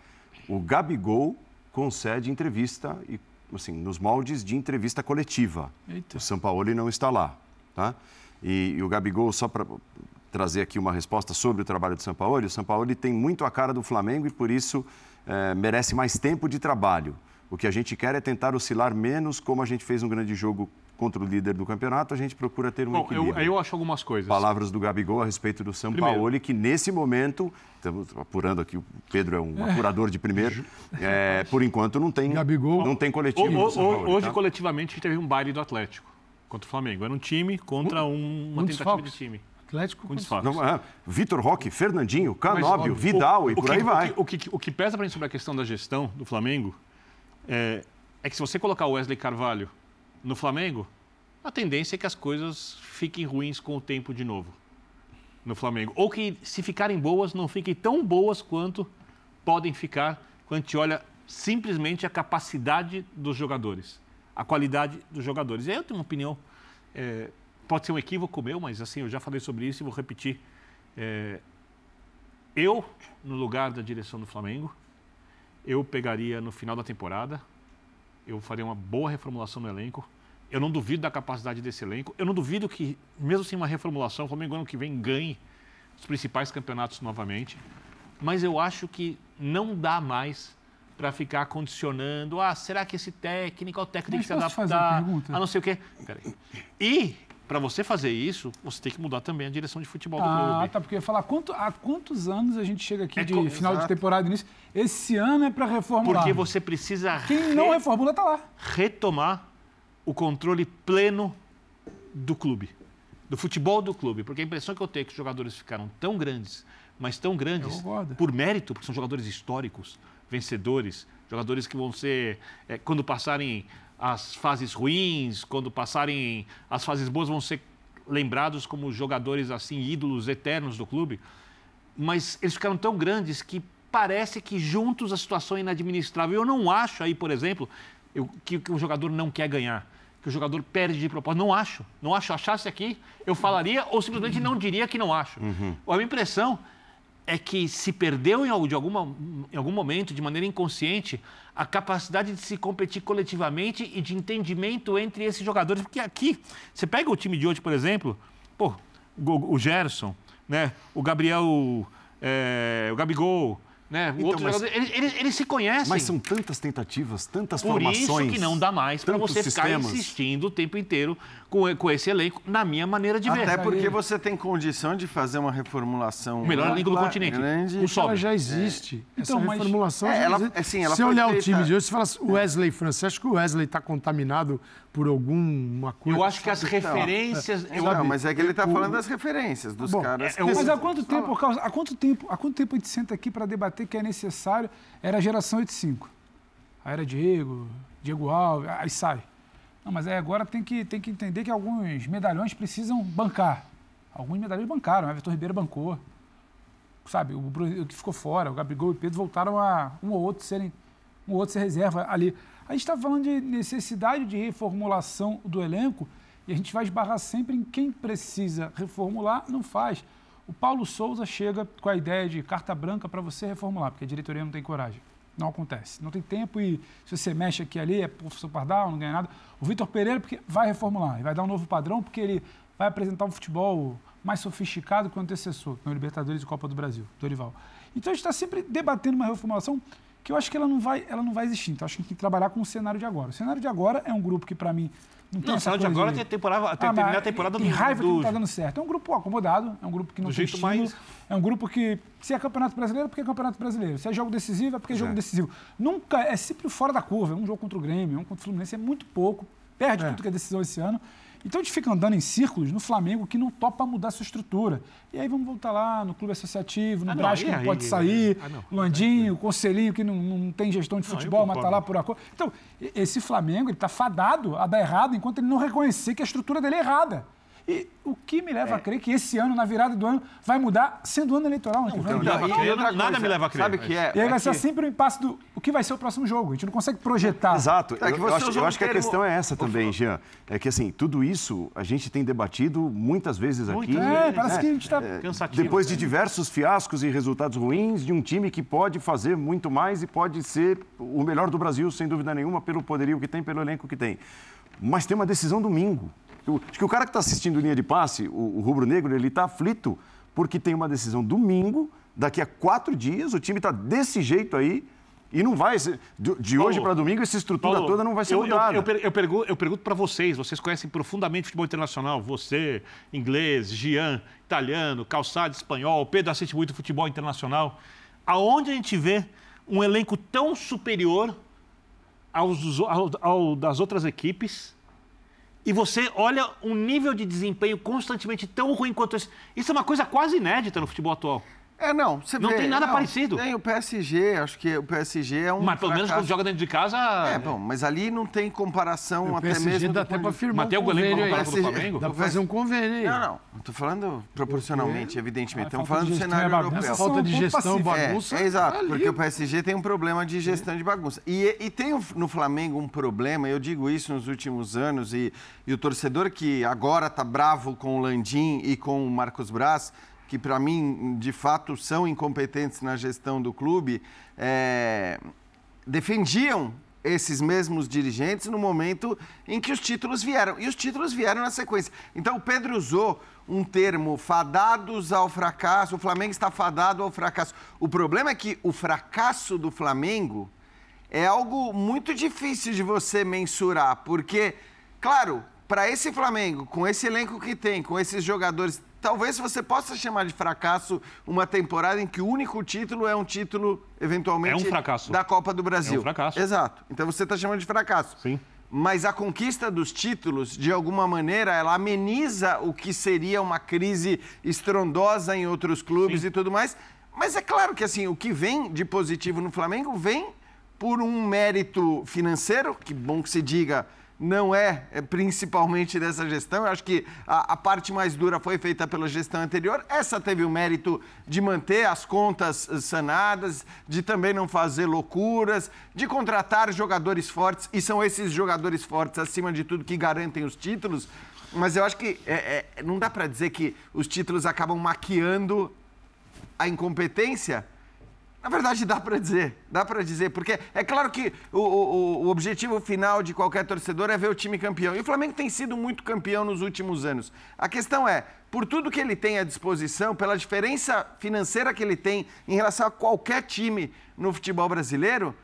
Speaker 1: o Gabigol concede entrevista, e, assim, nos moldes de entrevista coletiva.
Speaker 2: Eita.
Speaker 1: O Sampaoli não está lá, tá? E, e o Gabigol, só para trazer aqui uma resposta sobre o trabalho do Sampaoli, o Sampaoli tem muito a cara do Flamengo e, por isso, eh, merece mais tempo de trabalho. O que a gente quer é tentar oscilar menos, como a gente fez um grande jogo contra o líder do campeonato, a gente procura ter um
Speaker 5: Bom,
Speaker 1: equilíbrio
Speaker 5: eu, aí eu acho algumas coisas.
Speaker 1: palavras do Gabigol a respeito do Sampaoli, que nesse momento, estamos apurando aqui, o Pedro é um apurador de primeiro, é, por enquanto não tem,
Speaker 3: Gabigol.
Speaker 1: não tem coletivo.
Speaker 5: ho-
Speaker 1: Sampaoli,
Speaker 5: hoje,
Speaker 1: tá?
Speaker 5: coletivamente, a gente teve um baile do Atlético contra o Flamengo. Era um time contra um- uma
Speaker 3: um
Speaker 5: tentativa
Speaker 3: desfalques.
Speaker 5: de time.
Speaker 3: Atlético
Speaker 5: Com desfalques.
Speaker 1: Não, é, Vitor Roque, Fernandinho, Canóbio,
Speaker 3: óbvio,
Speaker 1: Vidal e
Speaker 5: O
Speaker 1: por
Speaker 5: que-
Speaker 1: aí vai.
Speaker 5: O que, o que- o que pesa para mim sobre a questão da gestão do Flamengo é, é que se você colocar o Wesley Carvalho no Flamengo, a tendência é que as coisas fiquem ruins com o tempo de novo no Flamengo. Ou que, se ficarem boas, não fiquem tão boas quanto podem ficar quando a gente olha simplesmente a capacidade dos jogadores, a qualidade dos jogadores. Eu tenho uma opinião, é, pode ser um equívoco meu, mas assim, eu já falei sobre isso e vou repetir. É, eu, no lugar da direção do Flamengo, eu pegaria no final da temporada, eu faria uma boa reformulação no elenco. Eu não duvido da capacidade desse elenco. Eu não duvido que, mesmo sem uma reformulação, o Flamengo ano que vem ganhe os principais campeonatos novamente. Mas eu acho que não dá mais para ficar condicionando. Ah, será que esse técnico, o técnico tem que se adaptar?
Speaker 2: pergunta?
Speaker 5: A não sei o quê. Peraí. E, para você fazer isso, você tem que mudar também a direção de futebol do
Speaker 2: Ah,
Speaker 5: clube.
Speaker 2: tá, porque eu ia falar, quanto, há quantos anos a gente chega aqui
Speaker 5: É
Speaker 2: de final de
Speaker 4: Exato.
Speaker 2: temporada e início? Esse ano é para reformular.
Speaker 5: Porque você precisa
Speaker 2: Quem não
Speaker 5: re-
Speaker 2: reformula tá lá.
Speaker 5: retomar o controle pleno do clube, do futebol do clube. Porque a impressão que eu tenho é que os jogadores ficaram tão grandes, mas tão grandes por mérito, porque são jogadores históricos, vencedores, jogadores que vão ser, é, quando passarem as fases ruins, quando passarem as fases boas, vão ser lembrados como jogadores assim ídolos eternos do clube. Mas eles ficaram tão grandes que parece que juntos a situação é inadministrável. Eu não acho aí, por exemplo, eu, que, que o jogador não quer ganhar que o jogador perde de propósito. Não acho. Não acho. Achasse aqui, eu falaria ou simplesmente não diria que não acho. Uhum. A minha impressão é que se perdeu em algum, em algum momento, de maneira inconsciente, a capacidade de se competir coletivamente e de entendimento entre esses jogadores. Porque aqui, você pega o time de hoje, por exemplo, pô, o, Gerson, né? o Gabriel, é, o Gabigol, né? Então, Outros mas, jogadores, eles, eles, eles, se conhecem.
Speaker 1: Mas são tantas tentativas, tantas
Speaker 5: Por
Speaker 1: formações.
Speaker 5: Por isso que não dá mais para você ficar insistindo o tempo inteiro com, com esse elenco, na minha maneira de
Speaker 4: Até
Speaker 5: ver.
Speaker 4: Até porque você tem condição de fazer uma reformulação.
Speaker 5: O melhor elenco do continente.
Speaker 3: Grande. O ela já existe. É. Essa então, reformulação
Speaker 4: mas,
Speaker 3: já
Speaker 4: é, ela, assim, ela
Speaker 3: Se olhar o time de hoje, você fala assim, Wesley França, você acha que o Wesley está contaminado por alguma coisa?
Speaker 5: Eu acho que as referências.
Speaker 4: Não, não mas é que ele está falando das referências dos Bom, caras.
Speaker 2: É, mas há quanto tempo, há quanto tempo, há quanto tempo a gente senta aqui para debater que é necessário? Era a geração 85. Aí era Diego, Diego Alves, aí sai. Não, mas é, agora tem que, tem que entender que alguns medalhões precisam bancar. Alguns medalhões bancaram, o Everton Ribeiro bancou. Sabe, o, o que ficou fora, o Gabigol e o Pedro voltaram a um ou outro serem um ou outro ser reserva ali. A gente está falando de necessidade de reformulação do elenco e a gente vai esbarrar sempre em quem precisa reformular, não faz. O Paulo Souza chega com a ideia de carta branca para você reformular, porque a diretoria não tem coragem. Não acontece. Não tem tempo e se você mexe aqui ali, é professor Pardal, não ganha nada. O Vitor Pereira, porque vai reformular, e vai dar um novo padrão, porque ele vai apresentar um futebol mais sofisticado que o antecessor, que é o Libertadores e Copa do Brasil, Dorival. Então a gente está sempre debatendo uma reformulação que eu acho que ela não vai, ela não vai existir. Então acho que tem que trabalhar com o cenário de agora. O cenário de agora é um grupo que, para mim, não tem
Speaker 5: não,
Speaker 2: essa
Speaker 5: de agora tem a temporada, tem, ah, a temporada
Speaker 2: tem do, raiva do... que não está dando certo. É um grupo acomodado, é um grupo que não do tem jeito mais... É um grupo que, se é campeonato brasileiro, porque é campeonato brasileiro. Se é jogo decisivo, é porque é jogo decisivo. Nunca, é sempre fora da curva. É um jogo contra o Grêmio, um contra o Fluminense, é muito pouco. Perde é. tudo que é decisão esse ano. Então a gente fica andando em círculos no Flamengo que não topa mudar sua estrutura. E aí vamos voltar lá no clube associativo, no ah, Brás que não pode sair, ah, não. Landinho, o Conselhinho que não, não tem gestão de futebol, mas está lá por acordo. Então, esse Flamengo está fadado a dar errado enquanto ele não reconhecer que a estrutura dele é errada. E o que me leva é. a crer que esse ano, na virada do ano, vai mudar sendo ano eleitoral. Não,
Speaker 5: não, não, não, nada me leva a crer.
Speaker 4: Sabe que é?
Speaker 2: E aí vai
Speaker 4: é
Speaker 2: ser sempre o impasse do o que vai ser o próximo jogo. A gente não consegue projetar.
Speaker 1: Exato. É que eu, acho, eu acho que a questão é essa também, Jean. É que, assim, tudo isso a gente tem debatido muitas vezes aqui.
Speaker 2: É, parece que a gente está é,
Speaker 1: cansativo. Depois de diversos fiascos e resultados ruins de um time que pode fazer muito mais e pode ser o melhor do Brasil, sem dúvida nenhuma, pelo poderio que tem, pelo elenco que tem. Mas tem uma decisão domingo. Acho que o cara que está assistindo linha de passe, o, o rubro-negro, ele está aflito porque tem uma decisão domingo, daqui a quatro dias, o time está desse jeito aí. E não vai, de, de hoje para domingo, essa estrutura Paulo, toda não vai ser
Speaker 5: eu,
Speaker 1: mudada.
Speaker 5: Eu, eu, eu pergunto, eu pergunto para vocês, vocês conhecem profundamente futebol internacional, você, inglês, Gian, italiano, calçado, espanhol, Pedro assiste muito futebol internacional. Aonde a gente vê um elenco tão superior aos, ao, ao das outras equipes e você olha um nível de desempenho constantemente tão ruim quanto esse. Isso é uma coisa quase inédita no futebol atual.
Speaker 4: É, não. Você
Speaker 5: não
Speaker 4: vê,
Speaker 5: tem nada
Speaker 4: não,
Speaker 5: parecido.
Speaker 4: Tem o PSG, acho que o PSG é um.
Speaker 5: Mas pelo menos quando joga dentro de casa.
Speaker 4: É, bom, mas ali não tem comparação
Speaker 3: o
Speaker 4: até
Speaker 3: PSG
Speaker 4: mesmo.
Speaker 3: dá até para firmar.
Speaker 5: Mas tem
Speaker 3: um convênio
Speaker 5: aí. PSG, do Flamengo?
Speaker 3: Dá para fazer um convênio aí.
Speaker 4: Não, não. Não estou falando proporcionalmente, evidentemente. Estamos falando do cenário
Speaker 3: é
Speaker 4: europeu.
Speaker 3: Falta de gestão, bagunça.
Speaker 4: É, é exato, ali. porque o PSG tem um problema de gestão de bagunça. E, e tem no Flamengo um problema, eu digo isso nos últimos anos, e, e o torcedor que agora está bravo com o Landim e com o Marcos Braz que para mim, de fato, são incompetentes na gestão do clube, é, defendiam esses mesmos dirigentes no momento em que os títulos vieram. E os títulos vieram na sequência. Então, o Pedro usou um termo fadados ao fracasso, o Flamengo está fadado ao fracasso. O problema é que o fracasso do Flamengo é algo muito difícil de você mensurar, porque, claro, para esse Flamengo, com esse elenco que tem, com esses jogadores talvez você possa chamar de fracasso uma temporada em que o único título é um título, eventualmente,
Speaker 5: é um
Speaker 4: da Copa do Brasil. É
Speaker 5: um fracasso.
Speaker 4: Exato. Então você está chamando de fracasso.
Speaker 5: Sim.
Speaker 4: Mas a conquista dos títulos, de alguma maneira, ela ameniza o que seria uma crise estrondosa em outros clubes Sim. e tudo mais. mas é claro que assim, o que vem de positivo no Flamengo vem por um mérito financeiro, que bom que se diga, não é, é principalmente dessa gestão. Eu acho que a, a, parte mais dura foi feita pela gestão anterior. Essa teve o mérito de manter as contas sanadas, de também não fazer loucuras, de contratar jogadores fortes, e são esses jogadores fortes, acima de tudo, que garantem os títulos. Mas eu acho que é, é, não dá para dizer que os títulos acabam maquiando a incompetência? Na verdade, dá para dizer, dá para dizer, porque é claro que o, o, o, objetivo final de qualquer torcedor é ver o time campeão. E o Flamengo tem sido muito campeão nos últimos anos. A questão é, por tudo que ele tem à disposição, pela diferença financeira que ele tem em relação a qualquer time no futebol brasileiro,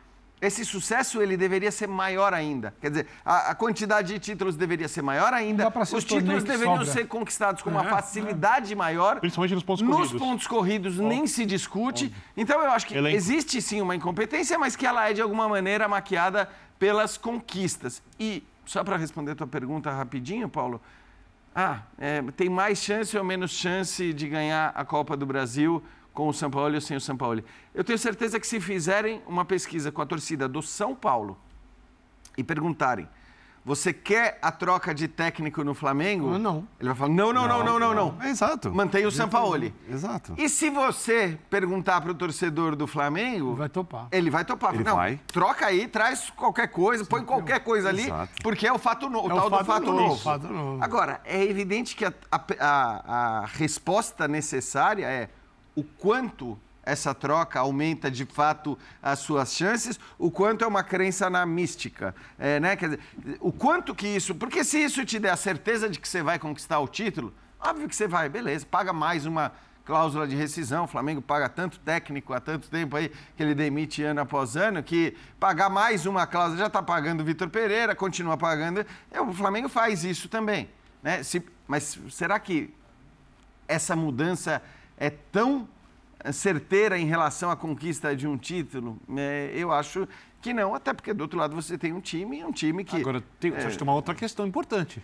Speaker 4: esse sucesso ele deveria ser maior ainda. Quer dizer, a, a quantidade de títulos deveria ser maior ainda. Os títulos deveriam sobra. ser conquistados com uma é, facilidade é. maior.
Speaker 5: Principalmente nos pontos
Speaker 4: nos
Speaker 5: corridos.
Speaker 4: Nos pontos corridos oh. nem se discute. Então eu acho que Elenco. existe sim uma incompetência, mas que ela é de alguma maneira maquiada pelas conquistas. E só para responder a tua pergunta rapidinho, Paulo. Ah, é, tem mais chance ou menos chance de ganhar a Copa do Brasil com o São Paulo ou sem o São Paulo. Eu tenho certeza que se fizerem uma pesquisa com a torcida do São Paulo e perguntarem você quer a troca de técnico no Flamengo?
Speaker 3: Não.
Speaker 4: Ele vai falar: não, não, não, não, não, não.
Speaker 1: não. Exato.
Speaker 4: Mantém o Sampaoli.
Speaker 1: Exato.
Speaker 4: E se você perguntar para o torcedor do Flamengo.
Speaker 3: Vai topar.
Speaker 4: Ele vai topar.
Speaker 1: Ele
Speaker 4: não,
Speaker 1: vai.
Speaker 4: Troca aí, traz qualquer coisa, Sim, põe qualquer coisa ali, Exato. porque é o fato novo, é o tal fato do fato novo. novo.
Speaker 3: Fato novo.
Speaker 4: Agora, é evidente que a, a, a, a resposta necessária é o quanto essa troca aumenta de fato as suas chances, o quanto é uma crença na mística, é, né? Quer dizer, o quanto que isso, porque se isso te der a certeza de que você vai conquistar o título, óbvio que você vai, beleza, paga mais uma cláusula de rescisão, o Flamengo paga tanto técnico há tanto tempo aí que ele demite ano após ano, que pagar mais uma cláusula, já está pagando o Vitor Pereira, continua pagando, é, o Flamengo faz isso também, né? Se, mas será que essa mudança é tão certeira em relação à conquista de um título? É, eu acho que não, até porque do outro lado você tem um time, um time que.
Speaker 5: Agora, tem, é... acho que tem uma outra questão importante.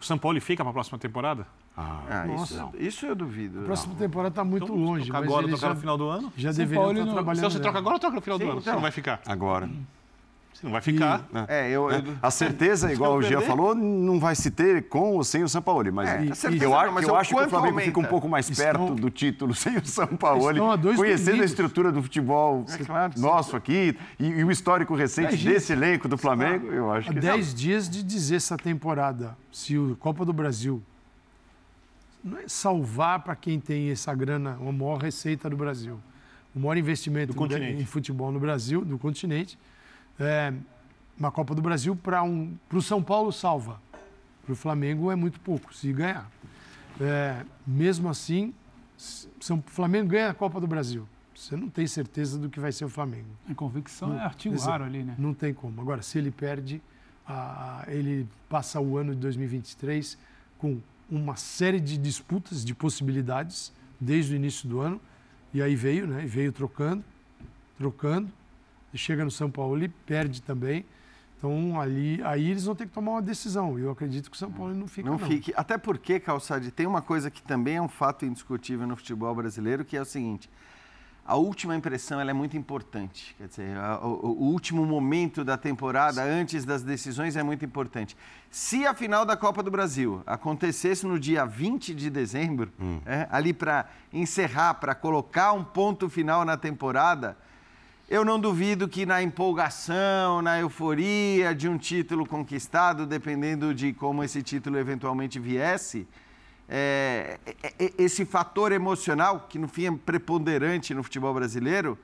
Speaker 5: O São Paulo fica para a próxima temporada?
Speaker 4: Ah, ah isso, isso, eu duvido.
Speaker 3: A próxima não. temporada está muito então, longe.
Speaker 5: agora, tocar já, no final do ano?
Speaker 3: Já deveria estar trabalhando.
Speaker 5: Então você troca agora ou troca no final
Speaker 4: Sim,
Speaker 5: do ano?
Speaker 4: Então.
Speaker 5: Você não vai ficar?
Speaker 1: Agora.
Speaker 5: Você não vai ficar.
Speaker 4: E, é, eu, eu,
Speaker 1: a certeza, igual o Jean falou, não vai se ter com ou sem o São Paulo. Mas, é, certeza, eu, não, mas eu acho que o Flamengo aumenta. fica um pouco mais perto estão, do título sem o São Paulo. Conhecendo a estrutura do futebol é, claro, nosso aqui e, e, o histórico recente desse elenco do Flamengo, eu acho que.
Speaker 3: Há 10 dias de dizer essa temporada, se o Copa do Brasil não é salvar para quem tem essa grana, a maior receita do Brasil, o maior investimento em futebol no Brasil, do continente é, uma Copa do Brasil para um, o São Paulo salva. Para o Flamengo é muito pouco, se ganhar. É, mesmo assim, o Flamengo ganha a Copa do Brasil. Você não tem certeza do que vai ser o Flamengo.
Speaker 2: A convicção não, é artigo raro ali, né?
Speaker 3: Não tem como. Agora, se ele perde, ele passa o ano de 2023 com uma série de disputas, de possibilidades, desde o início do ano. E aí veio, né? Veio trocando, trocando chega no São Paulo e perde também. Então, ali, aí eles vão ter que tomar uma decisão. Eu acredito que o São Paulo não fica.
Speaker 4: Não, não. fique. Até porque, Calçade, tem uma coisa que também é um fato indiscutível no futebol brasileiro, que é o seguinte: a última impressão é muito importante. Quer dizer, a, o, o, último momento da temporada, Sim. antes das decisões, é muito importante. Se a final da Copa do Brasil acontecesse no dia 20 de dezembro, hum. é, ali para encerrar, para colocar um ponto final na temporada eu não duvido que na empolgação, na euforia de um título conquistado, dependendo de como esse título eventualmente viesse, é, é, é, esse fator emocional, que no fim é preponderante no futebol brasileiro,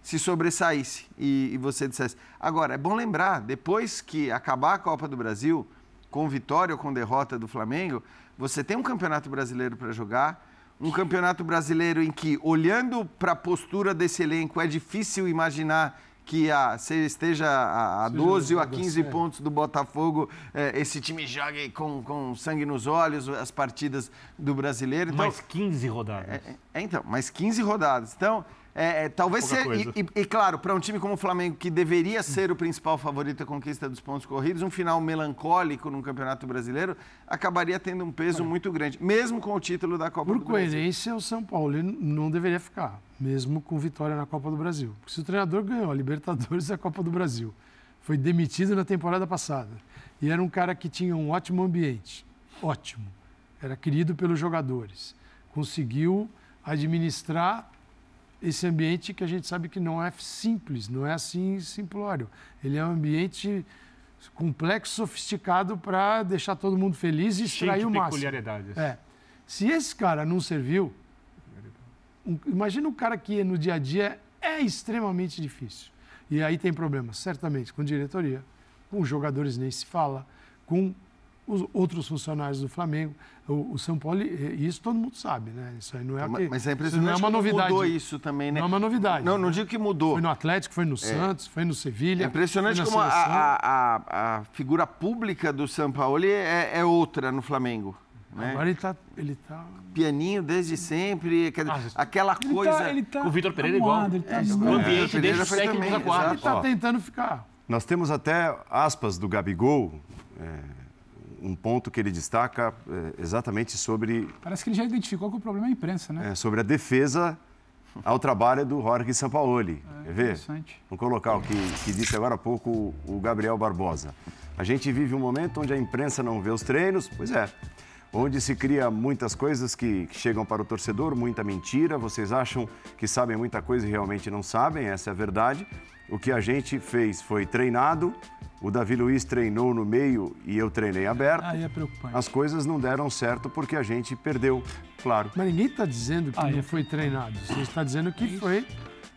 Speaker 4: se sobressaísse e, e você dissesse. Agora, é bom lembrar, depois que acabar a Copa do Brasil, com vitória ou com derrota do Flamengo, você tem um campeonato brasileiro para jogar um campeonato brasileiro em que, olhando para a postura desse elenco, é difícil imaginar que a, você esteja a, a 12 ou a 15 pontos do Botafogo, é, esse time jogue com, com sangue nos olhos as partidas do brasileiro.
Speaker 5: Então, mais 15 rodadas. É,
Speaker 4: é, então, mais 15 rodadas. Então, É, é, talvez
Speaker 5: Pouca
Speaker 4: ser. E, e- e, claro, para um time como o Flamengo, que deveria ser o principal favorito à conquista dos pontos corridos, um final melancólico num Campeonato Brasileiro acabaria tendo um peso muito grande, mesmo com o título da Copa
Speaker 3: Por
Speaker 4: do Brasil.
Speaker 3: coerência, o São Paulo ele não deveria ficar, mesmo com vitória na Copa do Brasil. Porque se o treinador ganhou a Libertadores e a Copa do Brasil, foi demitido na temporada passada, e era um cara que tinha um ótimo ambiente, ótimo, era querido pelos jogadores, conseguiu administrar esse ambiente que a gente sabe que não é simples, não é assim simplório. Ele é um ambiente complexo, sofisticado para deixar todo mundo feliz e extrair o máximo.
Speaker 5: peculiaridades.
Speaker 3: É. Se esse cara não serviu, um- imagina um cara que no dia a dia é extremamente difícil. E aí tem problemas, certamente, com diretoria, com jogadores nem se fala, com os outros funcionários do Flamengo. O, o São Paulo, e isso todo mundo sabe, né? Isso aí não é,
Speaker 4: Mas-
Speaker 3: que-
Speaker 4: Mas é
Speaker 3: isso
Speaker 4: impressionante
Speaker 3: não é uma
Speaker 4: como
Speaker 3: novidade.
Speaker 4: mudou isso também, né?
Speaker 3: Não é uma novidade.
Speaker 4: Não, não digo que mudou.
Speaker 3: Foi no Atlético, foi no Santos, foi no Sevilha.
Speaker 4: É impressionante como a, a- a- a figura pública do São Paulo é, é outra no Flamengo. Né?
Speaker 3: Agora ele está. Ele tá...
Speaker 4: Pianinho desde sempre, quer dizer,
Speaker 5: Ah,
Speaker 4: aquela
Speaker 2: Ele
Speaker 4: coisa.
Speaker 2: tá, ele tá
Speaker 5: O Vitor Pereira é igual.
Speaker 2: Ele tá
Speaker 4: É.
Speaker 5: O ambiente
Speaker 4: foi
Speaker 5: técnicos
Speaker 4: também,
Speaker 5: acuados.
Speaker 3: Ele está tentando ficar.
Speaker 1: Nós temos até aspas do Gabigol, é, um ponto que ele destaca é, exatamente sobre,
Speaker 2: Parece que ele já identificou que o problema é a imprensa, né?
Speaker 1: é, sobre a defesa ao trabalho do Jorge Sampaoli. Quer ver?
Speaker 2: Interessante.
Speaker 1: Vou colocar o que, que disse agora há pouco o- o Gabriel Barbosa. A gente vive um momento onde a imprensa não vê os treinos, pois é. Onde se cria muitas coisas que, que chegam para o torcedor, muita mentira. Vocês acham que sabem muita coisa e realmente não sabem, essa é a verdade. O que a gente fez foi treinado, o Davi Luiz treinou no meio e eu treinei aberto.
Speaker 2: Aí é preocupante.
Speaker 1: As coisas não deram certo porque a gente perdeu, claro.
Speaker 3: Mas ninguém está dizendo que
Speaker 2: Ah,
Speaker 3: não
Speaker 2: é.
Speaker 3: foi treinado. Você está dizendo que foi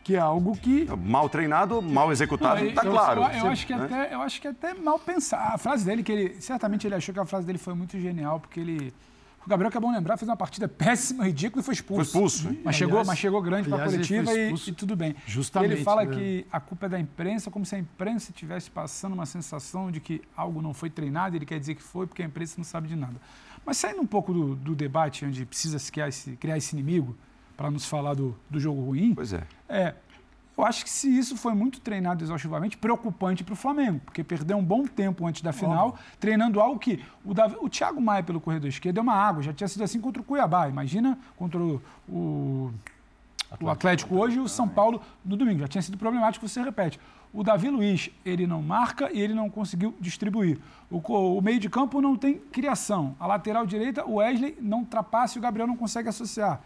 Speaker 3: que é algo que
Speaker 1: Mal treinado, mal executado, está claro.
Speaker 2: Eu, eu acho que
Speaker 1: né?
Speaker 2: até, eu acho que até mal pensar. A frase dele, que ele. Certamente ele achou que a frase dele foi muito genial, porque ele. O Gabriel, que é bom lembrar, fez uma partida péssima, ridícula e foi expulso.
Speaker 1: Foi expulso.
Speaker 2: Mas,
Speaker 3: Aliás-
Speaker 2: chegou, mas chegou grande para a coletiva e, e tudo bem.
Speaker 3: justamente,
Speaker 2: ele fala
Speaker 3: né?
Speaker 2: que a culpa é da imprensa, como se a imprensa estivesse passando uma sensação de que algo não foi treinado, ele quer dizer que foi, porque a imprensa não sabe de nada. Mas saindo um pouco do, do debate, onde precisa se criar esse, criar esse inimigo, para nos falar do, do jogo ruim,
Speaker 1: Pois é.
Speaker 2: é, eu acho que se isso foi muito treinado exaustivamente, preocupante para o Flamengo, porque perdeu um bom tempo antes da final, treinando algo que o, Davi, o Thiago Maia pelo corredor esquerdo é uma água, já tinha sido assim contra o Cuiabá, imagina contra o, o, o Atlético hoje e o São Paulo no domingo, já tinha sido problemático, você repete. O Davi Luiz, ele não marca e ele não conseguiu distribuir. O, o meio de campo não tem criação. A lateral direita, o Wesley não ultrapassa e o Gabriel não consegue associar.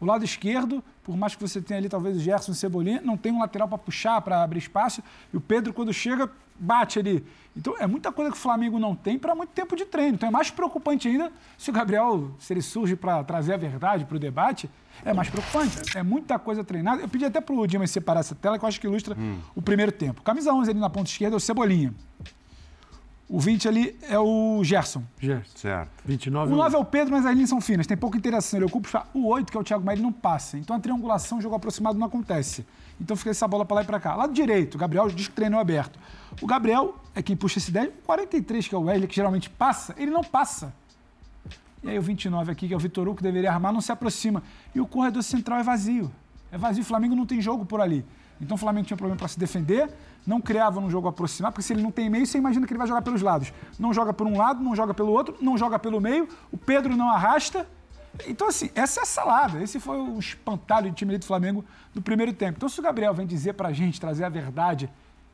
Speaker 2: O lado esquerdo, por mais que você tenha ali talvez o Gerson o Cebolinha, não tem um lateral para puxar, para abrir espaço. E o Pedro, quando chega, bate ali. Então é muita coisa que o Flamengo não tem para muito tempo de treino. Então é mais preocupante ainda se o Gabriel, se ele surge para trazer a verdade para o debate, é mais preocupante. É muita coisa treinada. Eu pedi até para o Dimas separar essa tela, que eu acho que ilustra o primeiro tempo. Camisa 11 ali na ponta esquerda é o Cebolinha. O 20 ali é o Gerson.
Speaker 3: Gerson,
Speaker 1: Certo.
Speaker 3: 29
Speaker 2: O 9 é o Pedro, mas as linhas são finas, tem pouca interação. Ele ocupa o espaço. O 8, que é o Thiago Maia, ele não passa. Então a triangulação, jogo aproximado não acontece. Então fica essa bola para lá e para cá. Lado direito, o Gabriel diz que treinou aberto. O Gabriel é quem puxa esse 10. O 43, que é o Wesley, que geralmente passa, ele não passa. E aí o 29 aqui, que é o Vitor Hugo, que deveria armar, não se aproxima. E o corredor central é vazio. É vazio, o Flamengo não tem jogo por ali. Então o Flamengo tinha problema para se defender, não criava num jogo aproximado, porque se ele não tem meio, você imagina que ele vai jogar pelos lados. Não joga por um lado, não joga pelo outro, não joga pelo meio, o Pedro não arrasta. Então, assim, essa é a salada. Esse foi o espantalho de time do Flamengo no primeiro tempo. Então, se o Gabriel vem dizer pra gente, trazer a verdade,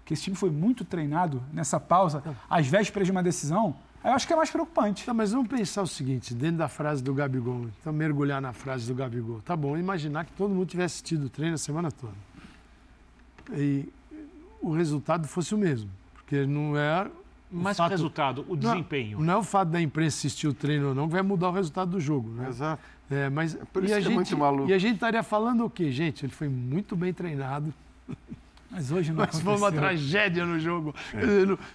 Speaker 2: que esse time foi muito treinado nessa pausa, às vésperas de uma decisão, eu acho que é mais preocupante.
Speaker 3: Tá, mas vamos pensar o seguinte, dentro da frase do Gabigol, então mergulhar na frase do Gabigol. Tá bom, imaginar que todo mundo tivesse tido treino a semana toda. E o resultado fosse o mesmo, porque não é o
Speaker 5: Mas o
Speaker 3: fato-
Speaker 5: resultado, o
Speaker 3: não-
Speaker 5: desempenho.
Speaker 3: Não, é o fato da imprensa assistir o treino ou não que vai mudar o resultado do jogo, né?
Speaker 4: Exato.
Speaker 3: É, mas
Speaker 4: por
Speaker 3: e
Speaker 4: isso
Speaker 3: a
Speaker 4: que é
Speaker 3: gente,
Speaker 4: muito maluco.
Speaker 3: E a gente estaria falando o quê, gente? Ele foi muito bem treinado,
Speaker 2: Mas hoje não
Speaker 3: mas foi uma
Speaker 2: aconteceu.
Speaker 3: tragédia no jogo.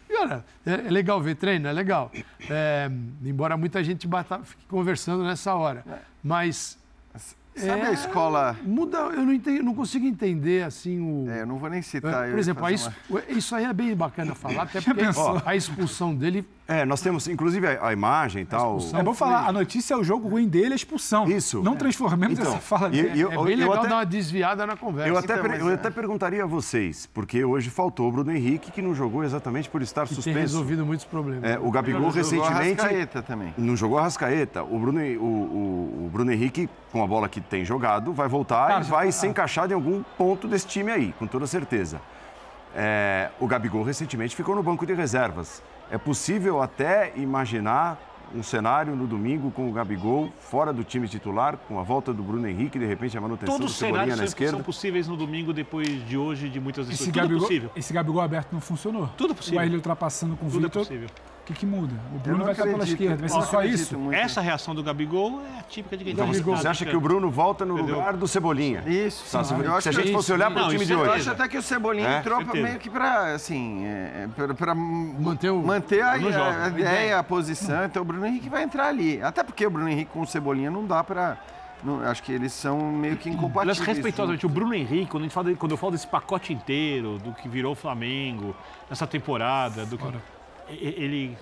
Speaker 3: E olha, é, é legal ver treino, é legal. É, embora muita gente bata, fique conversando nessa hora. Mas
Speaker 4: Sabe a escola.
Speaker 3: Muda, eu não, entendi, não consigo entender assim o.
Speaker 4: É, eu não vou nem citar.
Speaker 3: É,
Speaker 4: eu
Speaker 3: por exemplo, a ex-
Speaker 4: uma-
Speaker 3: isso aí é bem bacana falar, até porque a expulsão dele
Speaker 1: É, nós temos, inclusive, a, a imagem e tal.
Speaker 2: É bom falar, a notícia é o jogo ruim dele, a expulsão.
Speaker 1: Isso.
Speaker 2: Não transformemos
Speaker 1: Então,
Speaker 2: essa fala dele.
Speaker 1: e eu-
Speaker 3: é bem
Speaker 1: eu
Speaker 3: legal
Speaker 1: até-
Speaker 3: dar uma desviada na conversa.
Speaker 1: Eu até,
Speaker 4: Então,
Speaker 1: per-
Speaker 4: mas
Speaker 1: eu
Speaker 4: é.
Speaker 1: até perguntaria a vocês, porque hoje faltou o Bruno Henrique, que não jogou exatamente por estar
Speaker 3: que tem
Speaker 1: suspenso.
Speaker 3: resolvido muitos problemas.
Speaker 1: É, o Gabigol
Speaker 4: Jogou
Speaker 1: recentemente
Speaker 4: Arrascaeta também.
Speaker 1: não jogou a Rascaeta. O Bruno, o, o- o Bruno Henrique, com a bola que tem jogado, vai voltar
Speaker 2: Cara,
Speaker 1: e vai
Speaker 2: tá-
Speaker 1: ser encaixado em algum ponto desse time aí, com toda certeza. É, o Gabigol recentemente ficou no banco de reservas. É possível até imaginar um cenário no domingo com o Gabigol fora do time titular, com a volta do Bruno Henrique, de repente a manutenção
Speaker 5: Todos
Speaker 1: do
Speaker 5: os
Speaker 1: Cebolinha
Speaker 5: cenários
Speaker 1: na
Speaker 5: são,
Speaker 1: esquerda.
Speaker 5: são possíveis no domingo, depois de hoje, de muitas
Speaker 2: Esse
Speaker 5: decisões. Tudo é
Speaker 2: Gabigol,
Speaker 5: possível.
Speaker 2: esse Gabigol aberto não funcionou.
Speaker 5: Tudo possível.
Speaker 2: O Aile ultrapassando com o
Speaker 5: Tudo é
Speaker 2: Vitor.
Speaker 5: possível.
Speaker 2: O que, que muda? O Bruno
Speaker 4: não
Speaker 2: vai estar pela
Speaker 4: acredito,
Speaker 2: esquerda. Vai
Speaker 4: não
Speaker 2: ser só
Speaker 4: acredito
Speaker 2: isso?
Speaker 4: muito.
Speaker 5: Essa reação do Gabigol é a típica de quem
Speaker 1: Então,
Speaker 5: tá
Speaker 1: você, acha que o Bruno volta no
Speaker 5: Entendeu?
Speaker 1: lugar do Cebolinha?
Speaker 4: Isso.
Speaker 1: Tá, se,
Speaker 4: eu acho
Speaker 1: se a gente
Speaker 4: é
Speaker 1: fosse olhar para o
Speaker 5: Não,
Speaker 1: time de
Speaker 5: é
Speaker 1: hoje.
Speaker 4: Eu acho até que o Cebolinha
Speaker 1: É?
Speaker 4: entrou
Speaker 5: Certeza.
Speaker 4: meio que para assim, é, para
Speaker 3: Manter o-
Speaker 4: manter a, a, a ideia, a posição. Então o Bruno Henrique vai entrar ali. Até porque o Bruno Henrique com o Cebolinha não dá para acho que eles são meio que incompatíveis.
Speaker 5: respeitosamente, o Bruno Henrique, quando, a gente fala de- quando eu falo desse pacote inteiro, do que virou o Flamengo, nessa temporada, do que. Ele.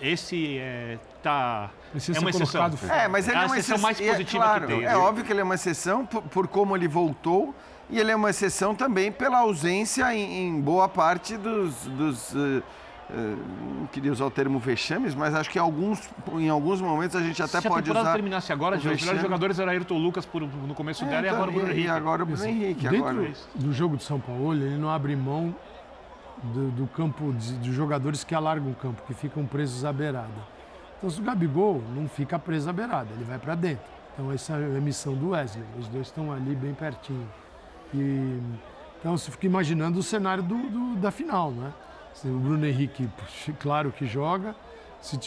Speaker 5: Esse é, tá,
Speaker 2: Precisa
Speaker 5: é uma exceção.
Speaker 4: É, mas ele
Speaker 5: É
Speaker 4: é, uma
Speaker 5: exceção mais
Speaker 4: e é
Speaker 5: positiva
Speaker 4: claro,
Speaker 5: que tem.
Speaker 4: É
Speaker 5: né?
Speaker 4: óbvio que ele é uma exceção por, por como ele voltou e ele é uma exceção também pela ausência em, em boa parte dos. dos eh, eh, não queria usar o termo vexames, mas acho que em alguns, em alguns momentos a gente até
Speaker 5: Se a
Speaker 4: pode
Speaker 5: temporada
Speaker 4: usar.
Speaker 5: terminasse agora,
Speaker 4: o
Speaker 5: os melhores jogadores eram Ayrton Lucas por- no começo
Speaker 4: É,
Speaker 5: dela e
Speaker 4: então,
Speaker 5: agora o Bruno
Speaker 4: e-
Speaker 5: Henrique.
Speaker 4: E agora o Bruno Henrique.
Speaker 3: Dentro
Speaker 4: Agora.
Speaker 3: do jogo do São Paulo, ele não abre mão do, do campo, de, dos jogadores que alargam o campo, que ficam presos à beirada. Então, se o Gabigol não fica preso à beirada, ele vai para dentro. Então, essa é a missão do Wesley. Os dois estão ali bem pertinho. E, então, você fica imaginando o cenário do, do- da final, né? O Bruno Henrique, claro que joga.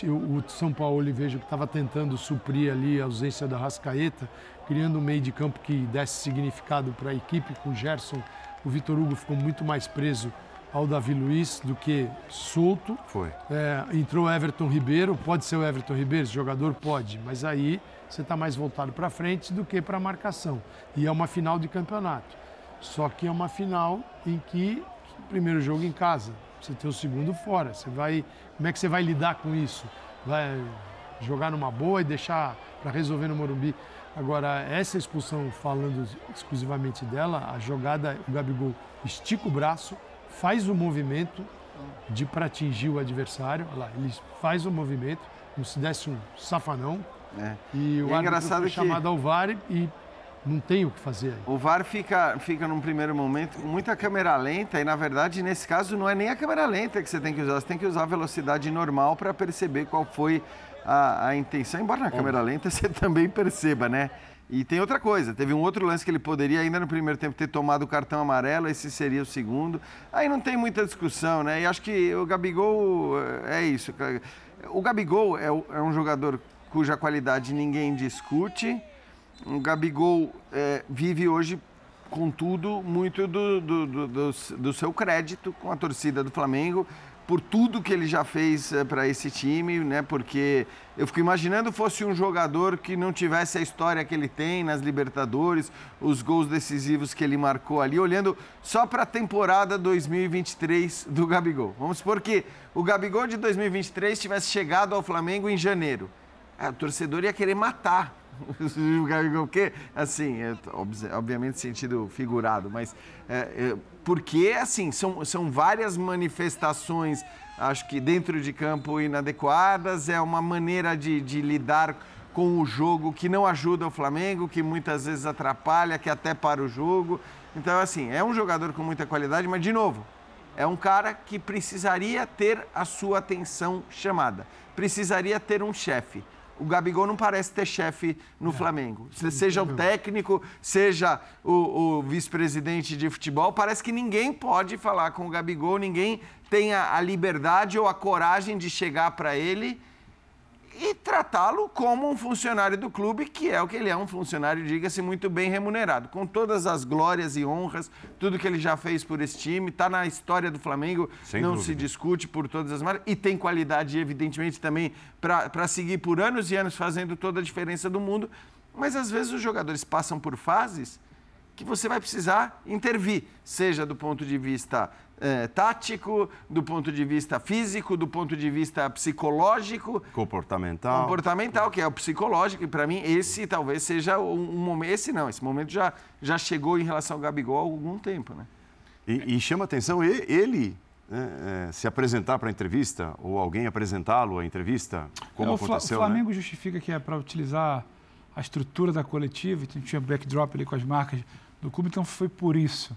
Speaker 3: O São Paulo, ele vejo que estava tentando suprir ali a ausência da Rascaeta, criando um meio de campo que desse significado para a equipe. Com o Gerson, o Vitor Hugo ficou muito mais preso ao Davi Luiz do que solto.
Speaker 1: Foi.
Speaker 3: É, entrou Everton Ribeiro, pode ser o Everton Ribeiro, esse jogador pode, mas aí você está mais voltado para frente do que para a marcação. E é uma final de campeonato. Só que é uma final em que primeiro jogo em casa, você tem o segundo fora. Você vai, como é que você vai lidar com isso? Vai jogar numa boa e deixar para resolver no Morumbi? Agora, essa expulsão, falando exclusivamente dela, a jogada, o Gabigol estica o braço, faz o movimento de para atingir o adversário. Olha lá, ele faz o movimento, como se desse um safanão.
Speaker 4: É.
Speaker 3: E o
Speaker 4: E é engraçado
Speaker 3: foi
Speaker 4: que-
Speaker 3: chamado ao VAR e não tem o que fazer aí.
Speaker 4: O VAR fica, fica num primeiro momento com muita câmera lenta e, na verdade, nesse caso, não é nem a câmera lenta que você tem que usar, você tem que usar a velocidade normal para perceber qual foi a, a intenção. Embora na câmera lenta você também perceba, né? E tem outra coisa, teve um outro lance que ele poderia ainda no primeiro tempo ter tomado o cartão amarelo, esse seria o segundo. Aí não tem muita discussão, né? E acho que o Gabigol é isso. O Gabigol é é um jogador cuja qualidade ninguém discute. O Gabigol é, vive hoje, contudo, muito do, do, do, do, do seu crédito com a torcida do Flamengo, por tudo que ele já fez para esse time, né? Porque eu fico imaginando fosse um jogador que não tivesse a história que ele tem nas Libertadores, os gols decisivos que ele marcou ali, olhando só para a temporada 2023 do Gabigol. Vamos supor que o Gabigol de 2023 tivesse chegado ao Flamengo em janeiro. O torcedor ia querer matar porque, assim, é, obvi- obviamente sentido figurado, mas é, é, porque, assim, são, são várias manifestações, acho que dentro de campo inadequadas, é uma maneira de, de lidar com o jogo que não ajuda o Flamengo, que muitas vezes atrapalha, que até para o jogo. Então, assim, é um jogador com muita qualidade, mas, de novo, é um cara que precisaria ter a sua atenção chamada, precisaria ter um chefe. O Gabigol não parece ter chefe no Flamengo. Se- Seja o técnico, seja o, o vice-presidente de futebol, parece que ninguém pode falar com o Gabigol, ninguém tem a, a liberdade ou a coragem de chegar para ele e tratá-lo como um funcionário do clube, que é o que ele é, um funcionário, diga-se, muito bem remunerado, com todas as glórias e honras, tudo que ele já fez por esse time, está na história do Flamengo,
Speaker 1: Sem
Speaker 4: não
Speaker 1: dúvida.
Speaker 4: se discute por todas as marcas, e tem qualidade, evidentemente, também para seguir por anos e anos fazendo toda a diferença do mundo. mas às vezes os jogadores passam por fases que você vai precisar intervir, seja do ponto de vista é, tático, do ponto de vista físico, do ponto de vista psicológico.
Speaker 1: Comportamental.
Speaker 4: Comportamental, que é o psicológico, e para mim esse talvez seja um, um, momento. Esse não, esse momento já, já chegou em relação ao Gabigol há algum tempo, né?
Speaker 1: E, e chama atenção ele. Né, é, se apresentar para a entrevista ou alguém apresentá-lo à entrevista, como é, o aconteceu.
Speaker 2: O Flamengo né? justifica que é para utilizar a estrutura da coletiva, tinha backdrop ali com as marcas do clube, então foi por isso.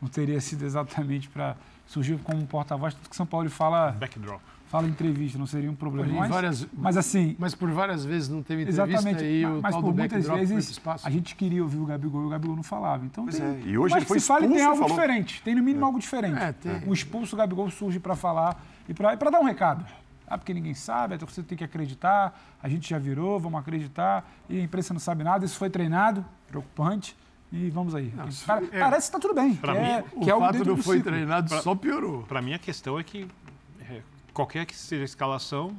Speaker 2: Não teria sido exatamente para surgir como porta-voz, tudo que São Paulo fala.
Speaker 5: Backdrop.
Speaker 2: Fala entrevista, não seria um problema.
Speaker 3: Mas, várias, mas assim. Mas por várias vezes não teve entrevista
Speaker 2: exatamente,
Speaker 3: e
Speaker 2: o mas tal por muitas vezes a gente queria ouvir o Gabigol e o Gabigol não falava. Então
Speaker 1: pois
Speaker 2: tem,
Speaker 1: é. E hoje ele foi
Speaker 2: expulso,
Speaker 1: fala,
Speaker 2: tem algo
Speaker 1: falou...
Speaker 2: diferente. Tem no mínimo é. algo diferente. É, tem. O expulso, o Gabigol surge para falar e para dar um recado. Ah, porque ninguém sabe, a torcida tem que acreditar, a gente já virou, vamos acreditar, e a imprensa não sabe nada, isso foi treinado, preocupante. E vamos aí. Não, é, parece que está tudo bem. Que é,
Speaker 3: o que é fato não foi ciclo. treinado pra, só piorou.
Speaker 5: Para mim, a questão é que é, qualquer que seja a escalação,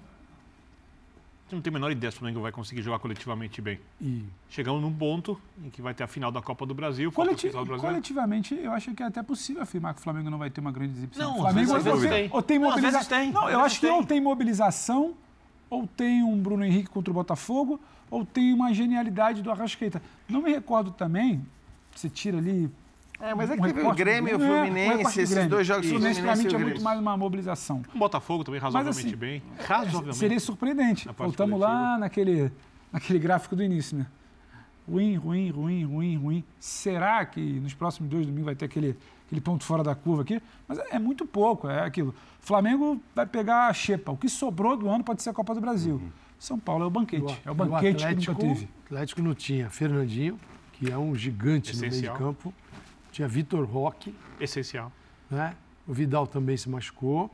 Speaker 5: não tem a menor ideia se o Flamengo vai conseguir jogar coletivamente bem. E... Chegamos num ponto em que vai ter a final da Copa do Brasil.
Speaker 2: Coleti do Brasil. Coletivamente, eu acho que é até possível afirmar que o Flamengo não vai ter uma grande exibição.
Speaker 5: Não,
Speaker 2: o Flamengo
Speaker 5: às vezes tem.
Speaker 2: Ou tem mobilização. Não, não eu acho que tem. ou tem mobilização, ou tem um Bruno Henrique contra o Botafogo, ou tem uma genialidade do Arrascaeta. Não me recordo também, você tira ali.
Speaker 4: É, mas é que um teve o Grêmio e o Fluminense, é, esses dois jogos.
Speaker 2: O Fluminense, para mim, é muito mais uma mobilização.
Speaker 5: O Botafogo também, razoavelmente assim, bem.
Speaker 2: É, razoavelmente. Seria surpreendente. Voltamos lá naquele, naquele gráfico do início, né? Ruim, ruim, ruim, ruim, ruim. Será que nos próximos dois domingos vai ter aquele, aquele ponto fora da curva aqui? Mas é, é muito pouco, é aquilo. Flamengo vai pegar a xepa. O que sobrou do ano pode ser a Copa do Brasil. Uhum. São Paulo é o banquete. é o banquete o Atlético, que nunca teve.
Speaker 3: O Atlético não tinha Fernandinho, que é um gigante Essencial. no meio de campo. Tinha Vitor Roque.
Speaker 5: Essencial.
Speaker 3: Né? O Vidal também se machucou.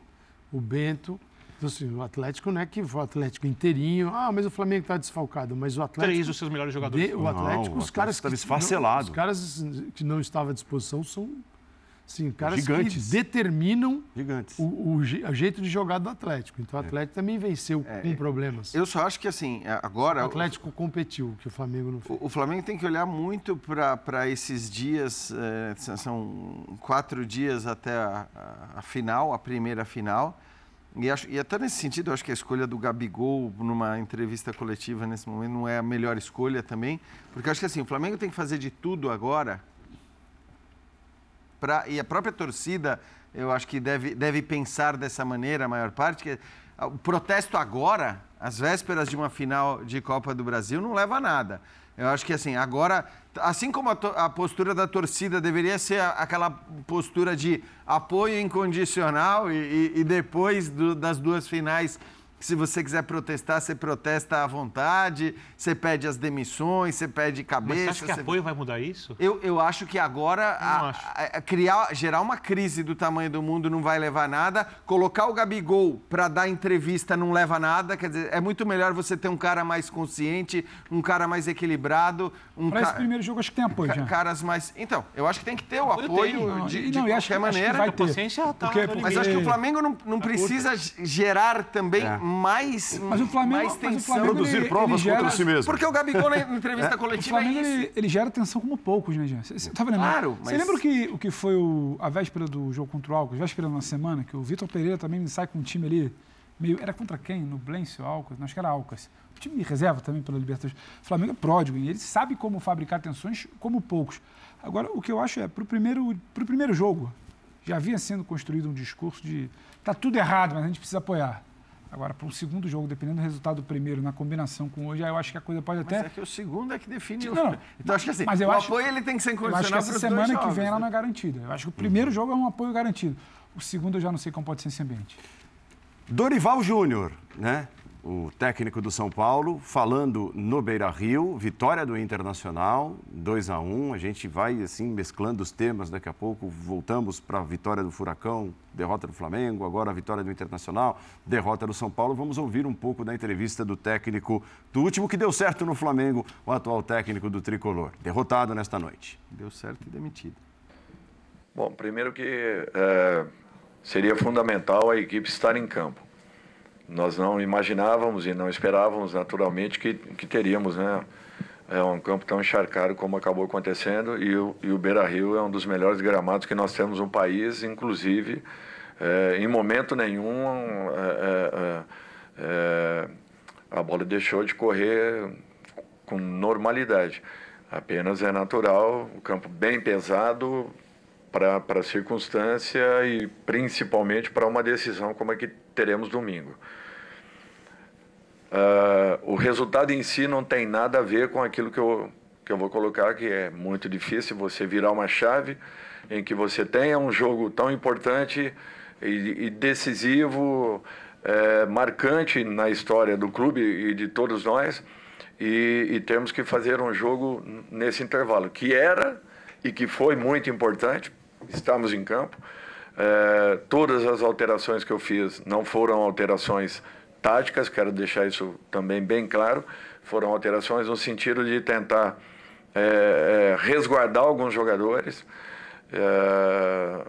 Speaker 3: O Bento. Então, assim, o Atlético não é que foi o Atlético inteirinho. Ah, mas o Flamengo está desfalcado. Mas o Atlético.
Speaker 5: Três dos seus melhores jogadores.
Speaker 3: De, o Atlético, não, os caras. Está
Speaker 1: desfacelado.
Speaker 3: Os caras que não estavam à disposição são Sim, caras Gigantes. que determinam o, o, o, jeito de jogar do Atlético. Então o é. Atlético é. também venceu é, com problemas.
Speaker 4: Eu só acho que assim, é, agora.
Speaker 3: O Atlético competiu, que o Flamengo não fez.
Speaker 4: O, Flamengo tem que olhar muito para esses dias, é, são quatro dias até a, a, final, a primeira final. E, acho, e até nesse sentido, eu acho que a escolha do Gabigol numa entrevista coletiva nesse momento não é a melhor escolha também. Porque eu acho que assim, o Flamengo tem que fazer de tudo agora pra, e a própria torcida, eu acho que deve, deve pensar dessa maneira, a maior parte, que o protesto agora, às vésperas de uma final de Copa do Brasil, não leva a nada. Eu acho que assim, agora, assim como a, a postura da torcida deveria ser a, aquela postura de apoio incondicional e, e, e depois do, das duas finais se você quiser protestar, você protesta à vontade, você pede as demissões, você pede cabeça. Mas
Speaker 5: você acha que
Speaker 4: você...
Speaker 5: apoio vai mudar isso?
Speaker 4: Eu, eu acho que agora a, a, a criar, gerar uma crise do tamanho do mundo não vai levar a nada. Colocar o Gabigol para dar entrevista não leva a nada. Quer dizer, é muito melhor você ter um cara mais consciente, um cara mais equilibrado. Um
Speaker 2: para ca... esse primeiro jogo, acho que tem apoio já.
Speaker 4: Caras mais. Então, eu acho que tem que ter o apoio não, de, de não, qualquer maneira.
Speaker 2: vai ter.
Speaker 5: Paciência tá Porque,
Speaker 4: mas acho que o Flamengo não, não precisa gerar também. É mais,
Speaker 2: mas o Flamengo,
Speaker 4: mais tensão.
Speaker 2: Mas o Flamengo,
Speaker 1: Produzir ele, provas ele gera, contra si mesmo.
Speaker 4: Porque o Gabigol na entrevista é. coletiva
Speaker 2: o Flamengo,
Speaker 4: é
Speaker 2: ele, ele, gera tensão como poucos, né, Jean? Você tava lembrando?
Speaker 4: Claro,
Speaker 2: mas... Você lembra o que, o que foi o, a véspera do jogo contra o Alcas, véspera na semana, que o Vitor Pereira também sai com um time ali, meio, era contra quem? No Blêncio, Alcas? Acho que era Alcas. O time de reserva também pela Libertadores. O Flamengo é pródigo e ele sabe como fabricar tensões como poucos. Agora, o que eu acho é, para o primeiro, pro primeiro jogo, já havia sendo construído um discurso de tá tudo errado, mas a gente precisa apoiar. Agora, para o segundo jogo, dependendo do resultado do primeiro, na combinação com hoje, eu acho que a coisa pode até.
Speaker 4: Mas é que o segundo é que define o. Não,
Speaker 2: então,
Speaker 4: acho que assim,
Speaker 2: mas eu
Speaker 4: o
Speaker 2: acho,
Speaker 4: apoio ele tem que ser incondicional
Speaker 2: para essa semana que vem ela não é garantida. Eu acho que o primeiro jogo é um apoio garantido. O segundo eu já não sei como pode ser esse ambiente.
Speaker 1: Dorival Júnior, né? O técnico do São Paulo, falando no Beira Rio, vitória do Internacional, 2 a 1 A gente vai assim mesclando os temas, daqui a pouco voltamos para a vitória do Furacão, derrota do Flamengo, agora a vitória do Internacional, derrota do São Paulo. Vamos ouvir um pouco da entrevista do técnico do último que deu certo no Flamengo, o atual técnico do Tricolor, derrotado nesta noite.
Speaker 4: Deu certo e demitido.
Speaker 6: Bom, primeiro que é, seria fundamental a equipe estar em campo nós não imaginávamos e não esperávamos naturalmente que, que teríamos né, é um campo tão encharcado como acabou acontecendo e o, e o Beira Rio é um dos melhores gramados que nós temos no país, inclusive é, em momento nenhum é, é, é a bola deixou de correr com normalidade. Apenas é natural, o campo bem pesado para a circunstância e principalmente para uma decisão como a que teremos domingo. Uh, o resultado em si não tem nada a ver com aquilo que eu, que eu vou colocar, que é muito difícil você virar uma chave em que você tenha um jogo tão importante e, e decisivo, é, marcante na história do clube e de todos nós, e, e temos que fazer um jogo nesse intervalo, que era e que foi muito importante, estamos em campo. É, todas as alterações que eu fiz não foram alterações táticas, quero deixar isso também bem claro, foram alterações no sentido de tentar é, é, resguardar alguns jogadores,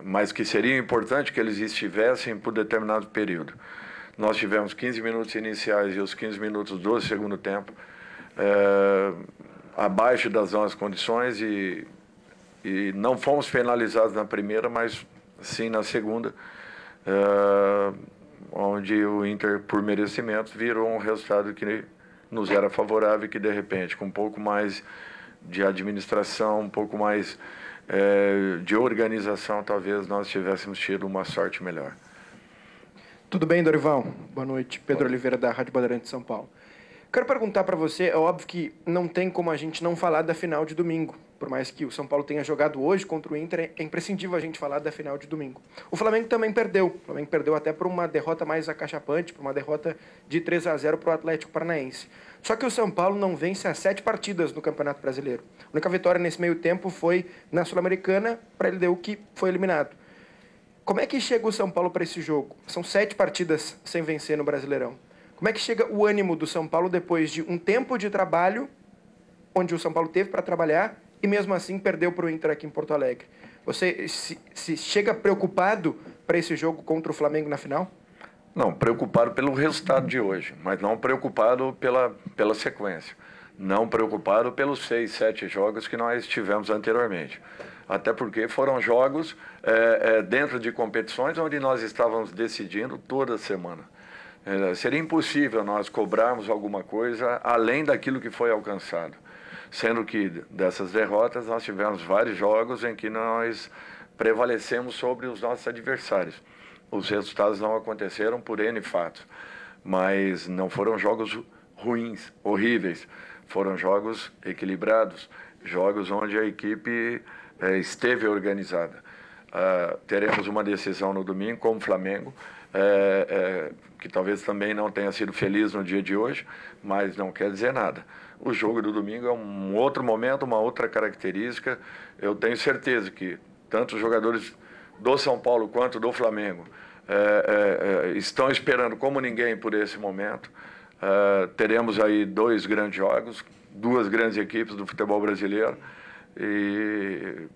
Speaker 6: mas que seria importante que eles estivessem por determinado período. Nós tivemos 15 minutos iniciais e os 15 minutos do segundo tempo abaixo das nossas condições e, e não fomos penalizados na primeira, mas sim na segunda. É, onde o Inter, por merecimento, virou um resultado que nos era favorável e que, de repente, com um pouco mais de administração, um pouco mais é, de organização, talvez nós tivéssemos tido uma sorte melhor.
Speaker 7: Tudo bem, Dorival? Boa noite. Pedro Oliveira, da Rádio Bandeirante de São Paulo. Quero perguntar para você, é óbvio que não tem como a gente não falar da final de domingo por mais que o São Paulo tenha jogado hoje contra o Inter, é imprescindível a gente falar da final de domingo. O Flamengo também perdeu. O Flamengo perdeu até por uma derrota mais acachapante, por uma derrota de 3 a 0 para o Atlético Paranaense. Só que o São Paulo não vence há sete partidas no Campeonato Brasileiro. A única vitória nesse meio tempo foi na Sul-Americana, para ele deu que foi eliminado. Como é que chega o São Paulo para esse jogo? São sete partidas sem vencer no Brasileirão. Como é que chega o ânimo do São Paulo depois de um tempo de trabalho, onde o São Paulo teve para trabalhar e mesmo assim perdeu para o Inter aqui em Porto Alegre. Você se, se chega preocupado para esse jogo contra o Flamengo na final?
Speaker 6: Não, preocupado pelo resultado de hoje, mas não preocupado pela, pela sequência. Não preocupado pelos seis, sete jogos que nós tivemos anteriormente. Até porque foram jogos é, é, dentro de competições onde nós estávamos decidindo toda semana. É, seria impossível nós cobrarmos alguma coisa além daquilo que foi alcançado sendo que dessas derrotas nós tivemos vários jogos em que nós prevalecemos sobre os nossos adversários. Os resultados não aconteceram por N fatos, mas não foram jogos ruins, horríveis. Foram jogos equilibrados, jogos onde a equipe eh, esteve organizada. Uh, teremos uma decisão no domingo com o Flamengo, eh, eh, que talvez também não tenha sido feliz no dia de hoje, mas não quer dizer nada o jogo do domingo é um outro momento, uma outra característica. Eu tenho certeza que tanto os jogadores do São Paulo quanto do Flamengo é, é, é estão esperando como ninguém por esse momento. É, teremos aí dois grandes jogos, duas grandes equipes do futebol brasileiro e,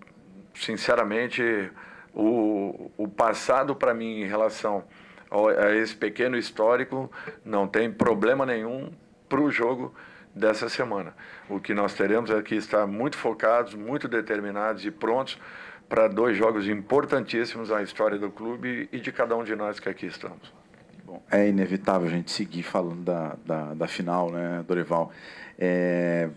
Speaker 6: sinceramente, o, o passado para mim em relação a esse pequeno histórico não tem problema nenhum para o jogo dessa semana. O que nós teremos é que estar muito focados, muito determinados e prontos para dois jogos importantíssimos na história do clube e de cada um de nós que aqui estamos.
Speaker 8: Bom, é inevitável a gente seguir falando da, da, da final, né, Dorival? É,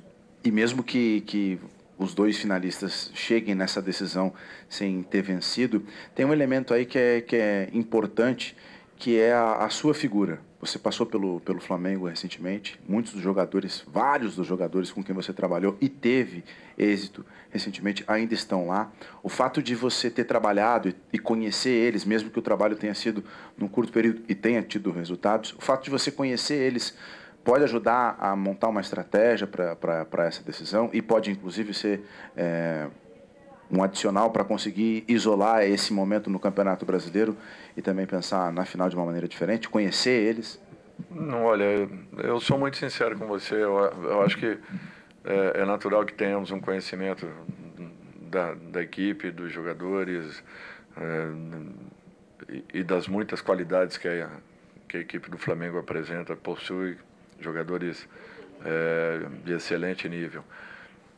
Speaker 8: e mesmo que, que os dois finalistas cheguem nessa decisão sem ter vencido, tem um elemento aí que é, que é importante, que é a, a sua figura. Você passou pelo, pelo Flamengo recentemente. Muitos dos jogadores, vários dos jogadores com quem você trabalhou e teve êxito recentemente ainda estão lá. O fato de você ter trabalhado e conhecer eles, mesmo que o trabalho tenha sido num curto período e tenha tido resultados, o fato de você conhecer eles pode ajudar a montar uma estratégia para essa decisão e pode, inclusive, ser. É, um adicional para conseguir isolar esse momento no Campeonato Brasileiro e também pensar na final de uma maneira diferente, conhecer eles?
Speaker 6: Não, olha, eu sou muito sincero com você. Eu, eu acho que é, é, natural que tenhamos um conhecimento da, da equipe, dos jogadores é, e, e, das muitas qualidades que a, que a equipe do Flamengo apresenta, possui jogadores é, de excelente nível.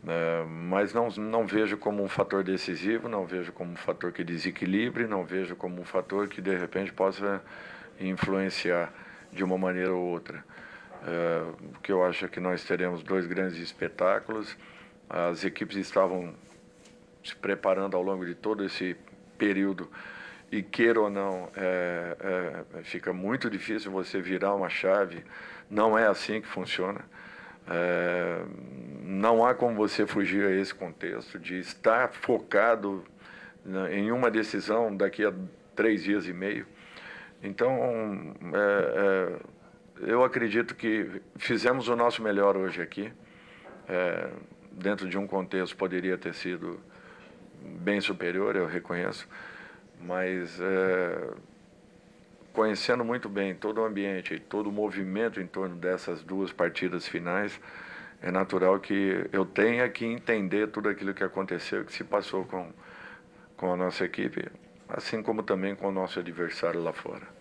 Speaker 6: É, mas não, não vejo como um fator decisivo, não vejo como um fator que desequilibre, não vejo como um fator que de repente possa influenciar de uma maneira ou outra. É, o que eu acho é que nós teremos dois grandes espetáculos. As equipes estavam se preparando ao longo de todo esse período e queira ou não, é, é, fica muito difícil você virar uma chave. Não é assim que funciona. É, não há como você fugir a esse contexto de estar focado em uma decisão daqui a três dias e meio. Então, é, é, eu acredito que fizemos o nosso melhor hoje aqui. É, dentro de um contexto poderia ter sido bem superior, eu reconheço, mas é, conhecendo muito bem todo o ambiente e todo o movimento em torno dessas duas partidas finais, é natural que eu tenha que entender tudo aquilo que aconteceu, que se passou com, com a nossa equipe, assim como também com o nosso adversário lá fora.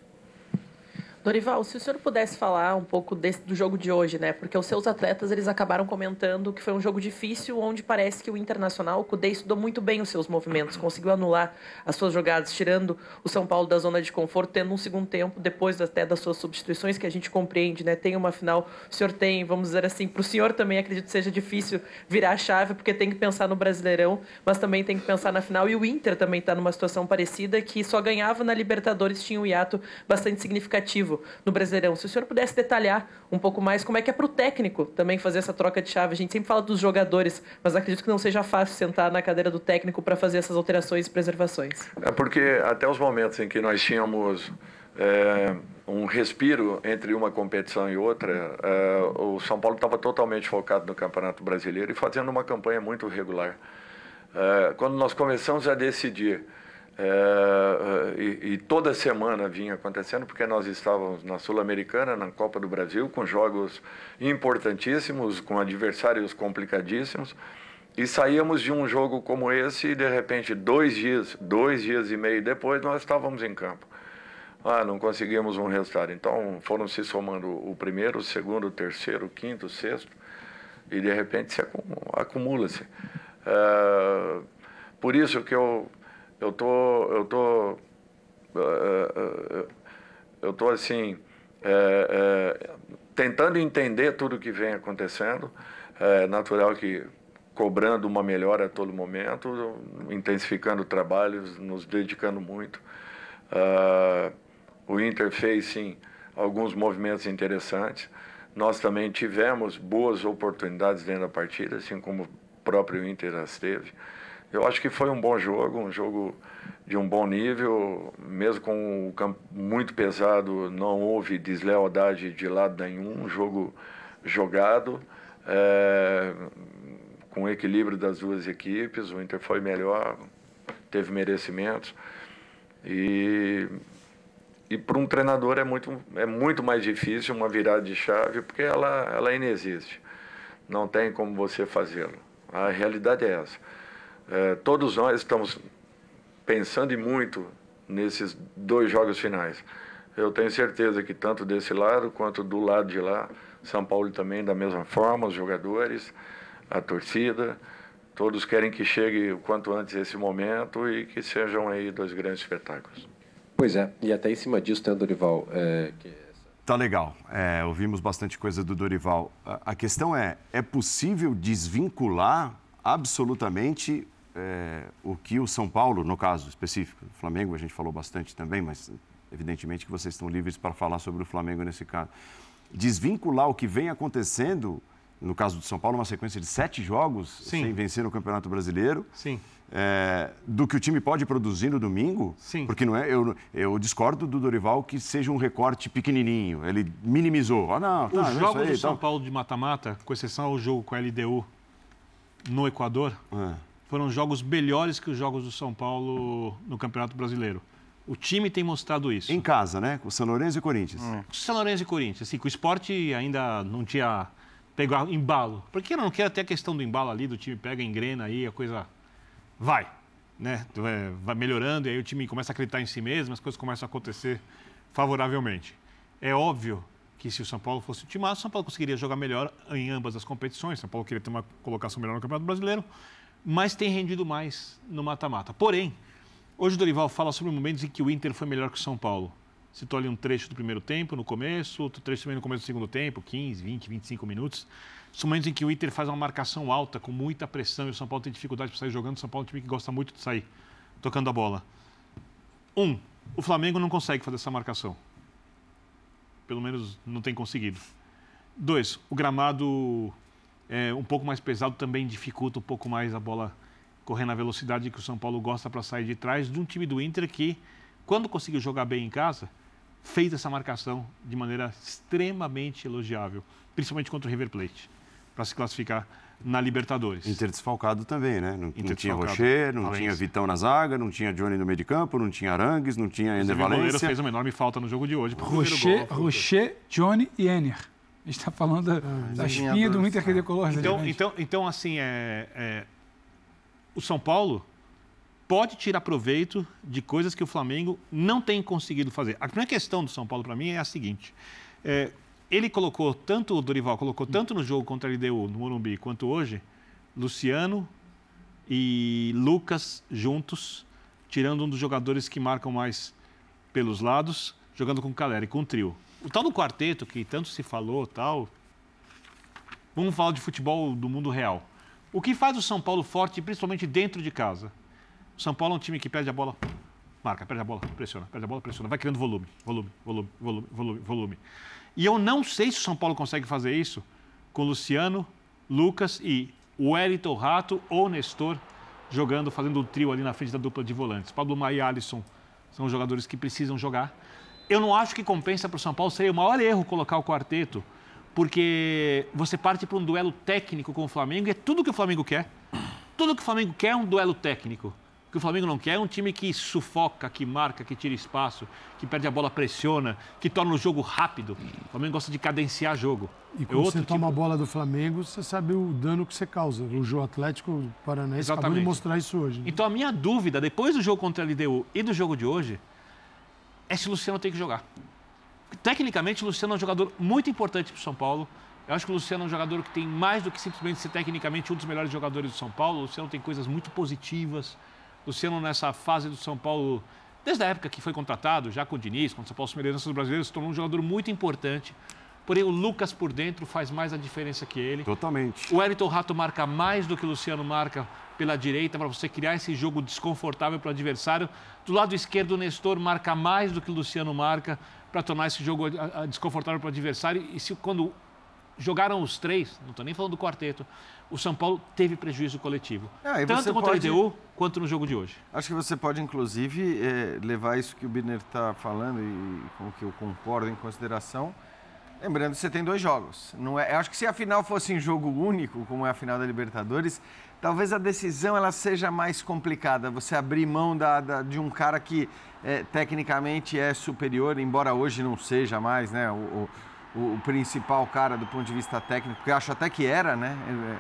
Speaker 9: Dorival, se o senhor pudesse falar um pouco desse, do jogo de hoje, né? Porque os seus atletas eles acabaram comentando que foi um jogo difícil, onde parece que o Internacional, o Cudê estudou muito bem os seus movimentos, conseguiu anular as suas jogadas, tirando o São Paulo da zona de conforto, tendo um segundo tempo, depois até das suas substituições, que a gente compreende, né? Tem uma final, o senhor tem, vamos dizer assim, para o senhor também acredito que seja difícil virar a chave, porque tem que pensar no Brasileirão, mas também tem que pensar na final. E o Inter também está numa situação parecida, que só ganhava na Libertadores, tinha um hiato bastante significativo no Brasileirão. Se o senhor pudesse detalhar um pouco mais como é que é para o técnico também fazer essa troca de chave. A gente sempre fala dos jogadores, mas acredito que não seja fácil sentar na cadeira do técnico para fazer essas alterações e preservações.
Speaker 6: É porque até os momentos em que nós tínhamos é, um respiro entre uma competição e outra, é, o São Paulo estava totalmente focado no Campeonato Brasileiro e fazendo uma campanha muito regular. É, quando nós começamos a decidir é, e, e, toda semana vinha acontecendo, porque nós estávamos na Sul-Americana, na Copa do Brasil, com jogos importantíssimos, com adversários complicadíssimos, e saíamos de um jogo como esse e, de repente, dois dias, dois dias e meio depois, nós estávamos em campo. Ah, não conseguimos um resultado. Então, foram se somando o primeiro, o segundo, o terceiro, o quinto, o sexto, e, de repente, se acumula-se. É, por isso que eu eu tô, eu tô, uh, uh, eu tô assim, é, tentando entender tudo que vem acontecendo. É natural que cobrando uma melhora a todo momento, intensificando trabalhos, nos dedicando muito. Uh, o Inter fez, sim, alguns movimentos interessantes. Nós também tivemos boas oportunidades dentro da partida, assim como o próprio Inter as teve. Eu acho que foi um bom jogo, um jogo de um bom nível, mesmo com o campo muito pesado, não houve deslealdade de lado nenhum, um jogo jogado, é, com equilíbrio das duas equipes, o Inter foi melhor, teve merecimentos. E, e para um treinador é muito, é muito mais difícil uma virada de chave, porque ela, ela inexiste. Não tem como você fazê-lo. A realidade é essa. É, todos nós estamos pensando e muito nesses dois jogos finais. Eu tenho certeza que tanto desse lado quanto do lado de lá, São Paulo também da mesma forma, os jogadores, a torcida, todos querem que chegue o quanto antes esse momento e que sejam aí dois grandes espetáculos.
Speaker 10: Pois é, e até em cima disso, né, Dorival? É, que...
Speaker 1: Tá legal. É, ouvimos bastante coisa do Dorival. A, a questão é: é possível desvincular absolutamente é, o que o São Paulo, no caso específico, o Flamengo, a gente falou bastante também, mas evidentemente que vocês estão livres para falar sobre o Flamengo nesse caso. Desvincular o que vem acontecendo, no caso do São Paulo, uma sequência de sete jogos Sim. sem vencer no Campeonato Brasileiro.
Speaker 2: Sim.
Speaker 1: É, do que o time pode produzir no domingo,
Speaker 2: Sim.
Speaker 1: porque não é, eu, eu discordo do Dorival que seja um recorte pequenininho, ele minimizou. Ah, não,
Speaker 5: tá, Os é jogos do São Paulo de mata-mata, com exceção ao jogo com a LDU no Equador, é foram jogos melhores que os jogos do São Paulo no Campeonato Brasileiro. O time tem mostrado isso.
Speaker 1: Em casa, né? Com o São Lourenço e Corinthians.
Speaker 5: Hum. São Lourenço e Corinthians. Assim, com o esporte ainda não tinha pegado embalo. Porque não quer até a questão do embalo ali, do time pega, engrena aí, a coisa vai. Né? É, vai melhorando e aí o time começa a acreditar em si mesmo, as coisas começam a acontecer favoravelmente. É óbvio que se o São Paulo fosse o time, o São Paulo conseguiria jogar melhor em ambas as competições. São Paulo queria ter uma colocação melhor no Campeonato Brasileiro, mas tem rendido mais no mata-mata. Porém, hoje o Dorival fala sobre momentos em que o Inter foi melhor que o São Paulo. Citou ali um trecho do primeiro tempo, no começo, outro trecho também no começo do segundo tempo, 15, 20, 25 minutos. São momentos em que o Inter faz uma marcação alta, com muita pressão, e o São Paulo tem dificuldade para sair jogando. O São Paulo é um time que gosta muito de sair tocando a bola. Um, o Flamengo não consegue fazer essa marcação pelo menos não tem conseguido. Dois, o gramado é um pouco mais pesado também dificulta um pouco mais a bola correr na velocidade que o São Paulo gosta para sair de trás de um time do Inter que, quando conseguiu jogar bem em casa, fez essa marcação de maneira extremamente elogiável, principalmente contra o River Plate, para se classificar na Libertadores.
Speaker 1: Inter desfalcado também, né? Não, não tinha Rocher, não Valência. tinha Vitão na zaga, não tinha Johnny no meio de campo, não tinha Arangues, não tinha Ender Valência. O goleiro
Speaker 5: fez uma enorme falta no jogo de hoje.
Speaker 2: Rocher, gol, Rocher, Johnny e Enner. A gente está falando da, ah, da espinha do Inter que decolou.
Speaker 5: Então, então, então, assim, é, é, o São Paulo pode tirar proveito de coisas que o Flamengo não tem conseguido fazer. A primeira questão do São Paulo, para mim, é a seguinte. É, ele colocou tanto, o Dorival colocou tanto no jogo contra a LDU, no Morumbi, quanto hoje, Luciano e Lucas juntos, tirando um dos jogadores que marcam mais pelos lados, jogando com o Caleri, com o trio. O tal do quarteto, que tanto se falou, tal. Vamos falar de futebol do mundo real. O que faz o São Paulo forte, principalmente dentro de casa? O São Paulo é um time que perde a bola, marca, perde a bola, pressiona, perde a bola, pressiona, vai criando volume, volume, volume, volume, volume. volume. E eu não sei se o São Paulo consegue fazer isso com Luciano, Lucas e o Wellington Rato ou Nestor jogando, fazendo um trio ali na frente da dupla de volantes. Pablo Maia e Alisson são jogadores que precisam jogar. Eu não acho que compensa para o São Paulo, seria o maior erro colocar o quarteto, porque você parte para um duelo técnico com o Flamengo e é tudo que o Flamengo quer. Tudo que o Flamengo quer é um duelo técnico. O que o Flamengo não quer é um time que sufoca, que marca, que tira espaço, que perde a bola, pressiona, que torna o jogo rápido. O Flamengo gosta de cadenciar jogo.
Speaker 3: E quando é você toma tipo... a bola do Flamengo, você sabe o dano que você causa. O jogo Atlético Paranaense Exatamente. acabou de mostrar isso hoje. Né?
Speaker 5: Então a minha dúvida, depois do jogo contra a LDU e do jogo de hoje, é se o Luciano tem que jogar. Tecnicamente, o Luciano é um jogador muito importante para o São Paulo. Eu acho que o Luciano é um jogador que tem mais do que simplesmente ser tecnicamente um dos melhores jogadores do São Paulo. O Luciano tem coisas muito positivas Luciano, nessa fase do São Paulo, desde a época que foi contratado, já com o Diniz, com o São Paulo Sumeirense brasileiros, se tornou um jogador muito importante. Porém, o Lucas por dentro faz mais a diferença que ele.
Speaker 1: Totalmente.
Speaker 5: O Elton Rato marca mais do que o Luciano marca pela direita, para você criar esse jogo desconfortável para o adversário. Do lado esquerdo, o Nestor marca mais do que o Luciano marca para tornar esse jogo desconfortável para o adversário. E se quando jogaram os três, não estou nem falando do quarteto, o São Paulo teve prejuízo coletivo.
Speaker 4: Ah,
Speaker 5: tanto contra pode... a LDU quanto no jogo de hoje.
Speaker 4: Acho que você pode, inclusive, é, levar isso que o Birner está falando e com o que eu concordo em consideração. Lembrando que você tem dois jogos. Não é, eu acho que se a final fosse em jogo único, como é a final da Libertadores, talvez a decisão ela seja mais complicada. Você abrir mão da, da de um cara que é, tecnicamente é superior, embora hoje não seja mais, né? O, o, o, o, principal cara do ponto de vista técnico, porque eu acho até que era, né?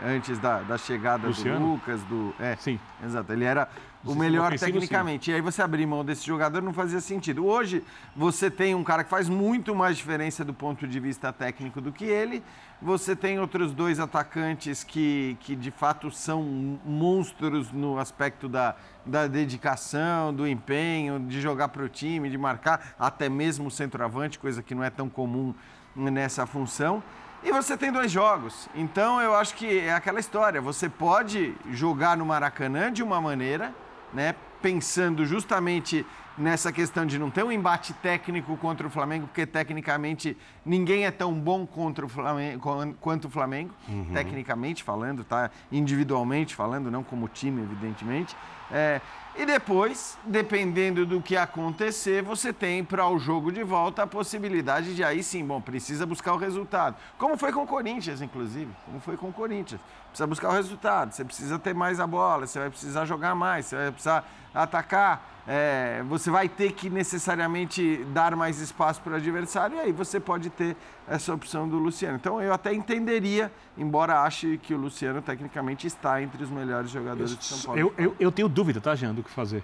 Speaker 4: Antes da, da chegada Luciano? do Lucas, do. É,
Speaker 5: Sim.
Speaker 4: Exato. Ele era o melhor tecnicamente. Sim. E aí você abrir mão desse jogador não fazia sentido. Hoje você tem um cara que faz muito mais diferença do ponto de vista técnico do que ele. Você tem outros dois atacantes que, que de fato são monstros no aspecto da, da dedicação, do empenho, de jogar para o time, de marcar, até mesmo o centroavante, coisa que não é tão comum nessa função. E você tem dois jogos. Então eu acho que é aquela história. Você pode jogar no Maracanã de uma maneira, né? Pensando justamente nessa questão de não ter um embate técnico contra o Flamengo, porque tecnicamente ninguém é tão bom contra o Flamengo quanto o Flamengo, uhum. tecnicamente falando, tá? Individualmente falando, não como time, evidentemente. É, e depois, dependendo do que acontecer, você tem para o jogo de volta a possibilidade de aí sim, bom, precisa buscar o resultado. Como foi com o Corinthians, inclusive. Como foi com o Corinthians. Precisa buscar o resultado, você precisa ter mais a bola, você vai precisar jogar mais, você vai precisar atacar. É, você vai ter que necessariamente dar mais espaço para o adversário e aí você pode ter essa opção do Luciano. Então eu até entenderia, embora ache que o Luciano tecnicamente está entre os melhores jogadores
Speaker 5: eu,
Speaker 4: de São Paulo.
Speaker 5: Eu, eu, eu, tenho dúvida, tá, Jean, do que fazer.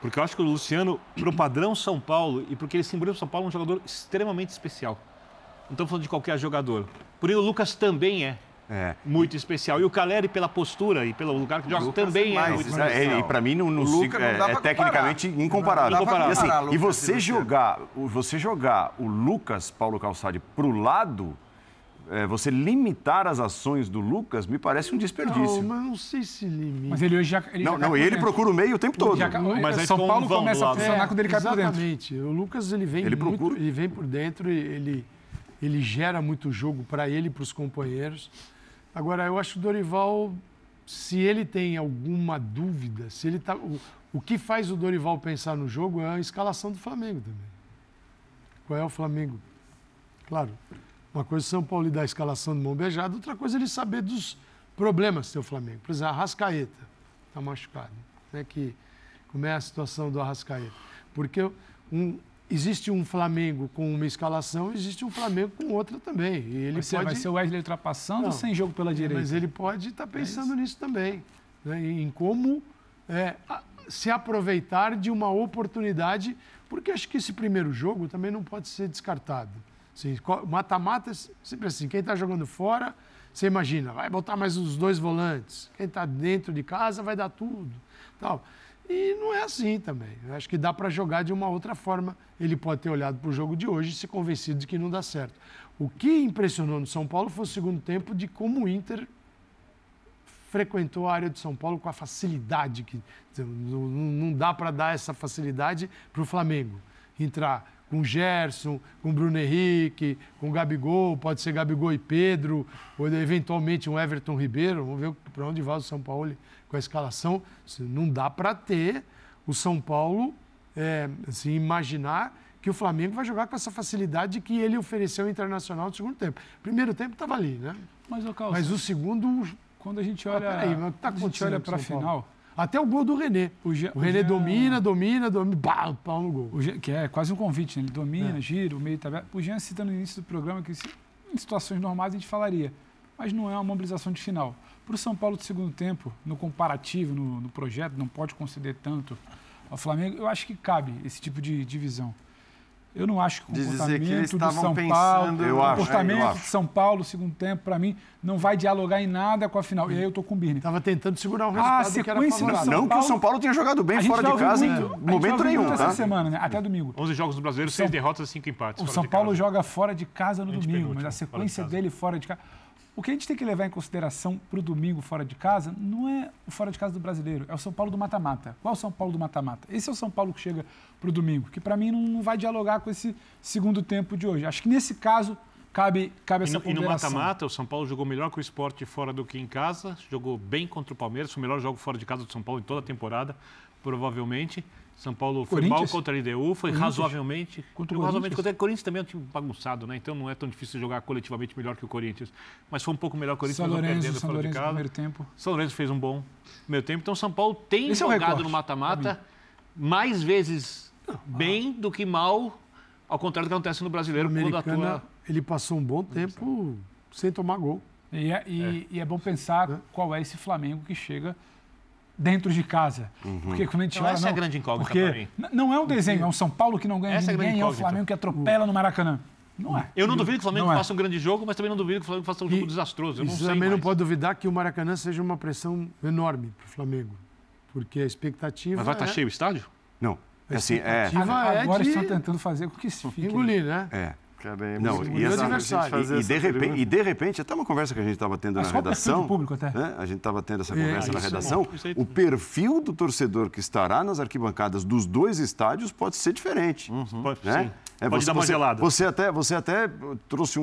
Speaker 5: Porque eu acho que o Luciano, para o padrão São Paulo e porque ele simboliza o São Paulo, é um jogador extremamente especial. Não estamos falando de qualquer jogador. Porém, o Lucas também é.
Speaker 1: É.
Speaker 5: Muito especial. E o Caleri, pela postura e pelo lugar que joga, também é,
Speaker 1: mais,
Speaker 5: muito
Speaker 1: é,
Speaker 5: especial.
Speaker 1: e para mim não, não
Speaker 4: O Lucas não
Speaker 1: é, é tecnicamente incomparável. E, assim, e
Speaker 4: Lucas e
Speaker 1: você jogar, o- você jogar o Lucas Paulo Calçade pro lado, é, você limitar as ações do Lucas, me parece um desperdício.
Speaker 3: Não, mas não sei se limita.
Speaker 2: Mas ele hoje já. Ele
Speaker 1: Não,
Speaker 2: já
Speaker 1: não, e ele
Speaker 2: dentro.
Speaker 1: procura o meio o tempo todo.
Speaker 2: Já
Speaker 5: Mas aí
Speaker 2: São
Speaker 5: um
Speaker 2: Paulo começa a
Speaker 5: lado.
Speaker 2: funcionar quando ele cai por dentro.
Speaker 3: Exatamente. O Lucas ele vem
Speaker 1: Ele
Speaker 3: muito,
Speaker 1: procura.
Speaker 3: ele vem por dentro, e ele ele gera muito jogo para ele e para os companheiros. Agora eu acho que o Dorival, se ele tem alguma dúvida, se ele tá o, o que faz o Dorival pensar no jogo é a escalação do Flamengo também. Qual é o Flamengo? Claro, uma coisa é São Paulo dar a escalação de mão beijada, outra coisa é ele saber dos problemas do seu Flamengo. Por exemplo, a Arrascaeta está machucado. Né? Que, como é a situação do Arrascaeta? Porque um, existe um Flamengo com uma escalação, existe um Flamengo com outra também. E ele
Speaker 2: Vai ser,
Speaker 3: pode...
Speaker 2: vai ser o Wesley ultrapassando
Speaker 3: Não.
Speaker 2: sem jogo pela direita.
Speaker 3: Mas ele pode estar pensando nisso também, né? em como é, se aproveitar de uma oportunidade, porque acho que esse primeiro jogo também não pode ser descartado. Assim, Mata-mata, é sempre assim, quem está jogando fora, você imagina, vai botar mais os dois volantes, quem está dentro de casa vai dar tudo. Tal. E não é assim também. Eu acho que dá para jogar de uma outra forma. Ele pode ter olhado para o jogo de hoje e se convencido de que não dá certo. O que impressionou no São Paulo foi o segundo tempo de como o Inter frequentou a área de São Paulo com a facilidade que não, dá para dar essa facilidade para o Flamengo entrar com Gerson, com Bruno Henrique, com Gabigol, pode ser Gabigol e Pedro, ou eventualmente um Everton Ribeiro. Vamos ver para onde vai o São Paulo com a escalação. Não dá para ter o São Paulo é, assim, imaginar que o Flamengo vai jogar com essa facilidade que ele ofereceu ao Internacional no segundo tempo. Primeiro tempo estava ali, né?
Speaker 2: Mas, ô, Calça,
Speaker 3: Mas o segundo
Speaker 2: quando a gente
Speaker 3: ah,
Speaker 2: olha,
Speaker 3: peraí, mas o que tá
Speaker 2: quando a gente
Speaker 3: acontecendo
Speaker 2: olha para a final,
Speaker 3: Até o gol do René.
Speaker 2: o, Jean-
Speaker 3: O René
Speaker 2: Jean-
Speaker 3: domina, domina, domina, pá, pau no gol.
Speaker 2: Jean- que é quase um convite, né? ele domina,
Speaker 3: É.
Speaker 2: gira, o meio tabela. O Jean cita no início do programa que em situações normais a gente falaria, mas não é uma mobilização de final. Para o São Paulo do segundo tempo, no comparativo, no, no projeto, não pode conceder tanto ao Flamengo, eu acho que cabe esse tipo de divisão. Eu não acho que o
Speaker 4: dizer que
Speaker 2: comportamento do São Paulo,
Speaker 1: Eu
Speaker 2: o
Speaker 1: acho,
Speaker 2: comportamento
Speaker 1: eu acho.
Speaker 2: de São Paulo, segundo tempo, para mim, não vai dialogar em nada com a final. E aí eu tô com o Birne.
Speaker 3: Estava tentando segurar um
Speaker 2: Ah,
Speaker 3: resultado que era
Speaker 2: sequência. São
Speaker 1: Não que o
Speaker 2: Paulo-
Speaker 1: São Paulo tenha jogado bem fora de casa em
Speaker 2: vai
Speaker 1: momento nenhum,
Speaker 2: muito
Speaker 1: tá?
Speaker 2: essa semana, né? Até domingo.
Speaker 5: 11 jogos do brasileiro,
Speaker 2: São-
Speaker 5: 6 derrotas e 5 empates.
Speaker 2: O São Paulo joga fora de casa no domingo, mas a
Speaker 5: fora de
Speaker 2: sequência dele fora de casa. O que a gente tem que levar em consideração para o domingo fora de casa não é o fora de casa do brasileiro, é o São Paulo do mata-mata. Qual é o São Paulo do mata-mata? Esse é o São Paulo que chega para o domingo, que para mim não, não vai dialogar com esse segundo tempo de hoje. Acho que nesse caso cabe, cabe
Speaker 5: E
Speaker 2: essa
Speaker 5: no, e no
Speaker 2: ponderação.
Speaker 5: mata-mata, o São Paulo jogou melhor que o esporte fora do que em casa, jogou bem contra o Palmeiras, foi o melhor jogo fora de casa do São Paulo em toda a temporada, provavelmente. São Paulo foi mal contra a LDU, foi razoavelmente.
Speaker 2: Contra
Speaker 5: razoavelmente
Speaker 2: Corinthians?
Speaker 5: contra o Corinthians também é um time bagunçado, né? Então não é tão difícil jogar coletivamente melhor que o Corinthians. Mas foi um pouco melhor que o Corinthians,
Speaker 2: São
Speaker 5: não
Speaker 2: Lourenço,
Speaker 5: perdendo
Speaker 2: São
Speaker 5: fora de
Speaker 2: Lourenço no
Speaker 5: casa.
Speaker 2: primeiro tempo.
Speaker 5: São Lourenço fez um bom primeiro tempo. Então São Paulo tem
Speaker 2: Esse é o
Speaker 5: jogado
Speaker 2: recorte,
Speaker 5: no mata-mata mais vezes bem do que mal, ao contrário do que acontece no brasileiro quando atua.
Speaker 3: ele passou um bom tempo sem tomar gol.
Speaker 2: E é, e- e é bom pensar qual é esse Flamengo que chega dentro de casa. Porque quando a gente
Speaker 5: Então,
Speaker 2: olha,
Speaker 5: essa é a
Speaker 2: não,
Speaker 5: grande incógnita pra mim.
Speaker 2: não é um desenho, é um São Paulo que não ganha
Speaker 5: Essa é a
Speaker 2: ninguém, é o
Speaker 5: incógnita.
Speaker 2: Flamengo que atropela no Maracanã. Não é.
Speaker 5: Eu não duvido que o Flamengo
Speaker 2: Não é.
Speaker 5: faça um grande jogo, mas também não duvido que o Flamengo faça um jogo
Speaker 3: E-
Speaker 5: desastroso. Eu não
Speaker 3: você
Speaker 5: sei
Speaker 3: também não
Speaker 5: mais.
Speaker 3: pode duvidar que o Maracanã seja uma pressão enorme para o Flamengo. Porque a expectativa
Speaker 5: Mas vai estar
Speaker 3: é
Speaker 5: cheio o estádio?
Speaker 1: Não.
Speaker 3: A
Speaker 1: Assim, é.
Speaker 2: Agora,
Speaker 3: é
Speaker 2: agora
Speaker 3: de
Speaker 2: estão tentando fazer com que isso fique.
Speaker 3: engolir, né?
Speaker 1: É.
Speaker 4: É
Speaker 1: Não, e, essa-
Speaker 4: fazer
Speaker 1: e, de repente, e de repente, até uma conversa que a gente estava tendo
Speaker 2: Mas
Speaker 1: na
Speaker 2: o
Speaker 1: redação.
Speaker 2: público até?
Speaker 1: né? A gente estava tendo essa
Speaker 3: É,
Speaker 1: conversa na
Speaker 5: isso é
Speaker 1: redação.
Speaker 5: bom, isso aí
Speaker 1: o perfil do torcedor que estará nas arquibancadas dos dois estádios pode ser diferente.
Speaker 5: Pode,
Speaker 1: né?
Speaker 5: sim.
Speaker 1: É,
Speaker 5: Pode
Speaker 1: você,
Speaker 5: dar uma
Speaker 1: você-
Speaker 5: gelada.
Speaker 1: Você até, você até trouxe um,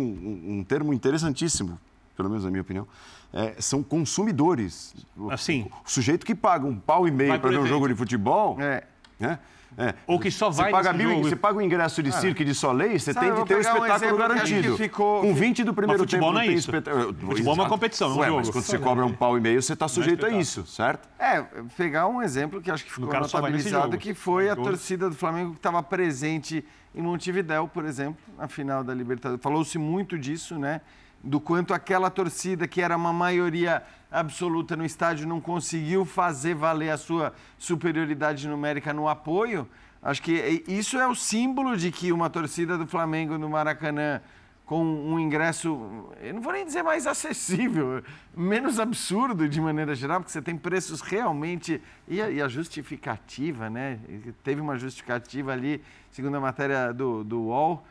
Speaker 1: um- termo interessantíssimo, pelo menos na minha opinião. É, são consumidores. O-
Speaker 5: Assim.
Speaker 1: O sujeito que paga um pau e meio para ver um jogo de futebol.
Speaker 4: É.
Speaker 1: né? É.
Speaker 5: Ou que só vai
Speaker 1: você paga, mil,
Speaker 5: jogo.
Speaker 1: você paga o ingresso de circo e de soleil, você
Speaker 4: Sabe,
Speaker 1: tem
Speaker 4: vou
Speaker 1: ter o
Speaker 4: um
Speaker 1: espetáculo garantido.
Speaker 4: ficou-
Speaker 1: Com 20 do primeiro
Speaker 5: Mas futebol
Speaker 1: tempo
Speaker 5: não é isso.
Speaker 1: espetáculo.
Speaker 5: Futebol é uma competição, não é um
Speaker 1: Ué, mas
Speaker 5: jogo.
Speaker 1: quando você cobra um pau e meio, você está sujeito a
Speaker 5: espetáculo.
Speaker 1: isso, certo?
Speaker 4: É, pegar um exemplo que acho que ficou notabilizado, que foi a torcida do Flamengo que estava presente em Montevidéu, por exemplo, na final da Libertadores. Falou-se muito disso, né? Do quanto aquela torcida, que era uma maioria absoluta no estádio, não conseguiu fazer valer a sua superioridade numérica no apoio. Acho que isso é o símbolo de que uma torcida do Flamengo no Maracanã com um ingresso, eu não vou nem dizer mais acessível, menos absurdo de maneira geral, porque você tem preços realmente. E a, e a justificativa, né? Teve uma justificativa ali, segundo a matéria do, do UOL,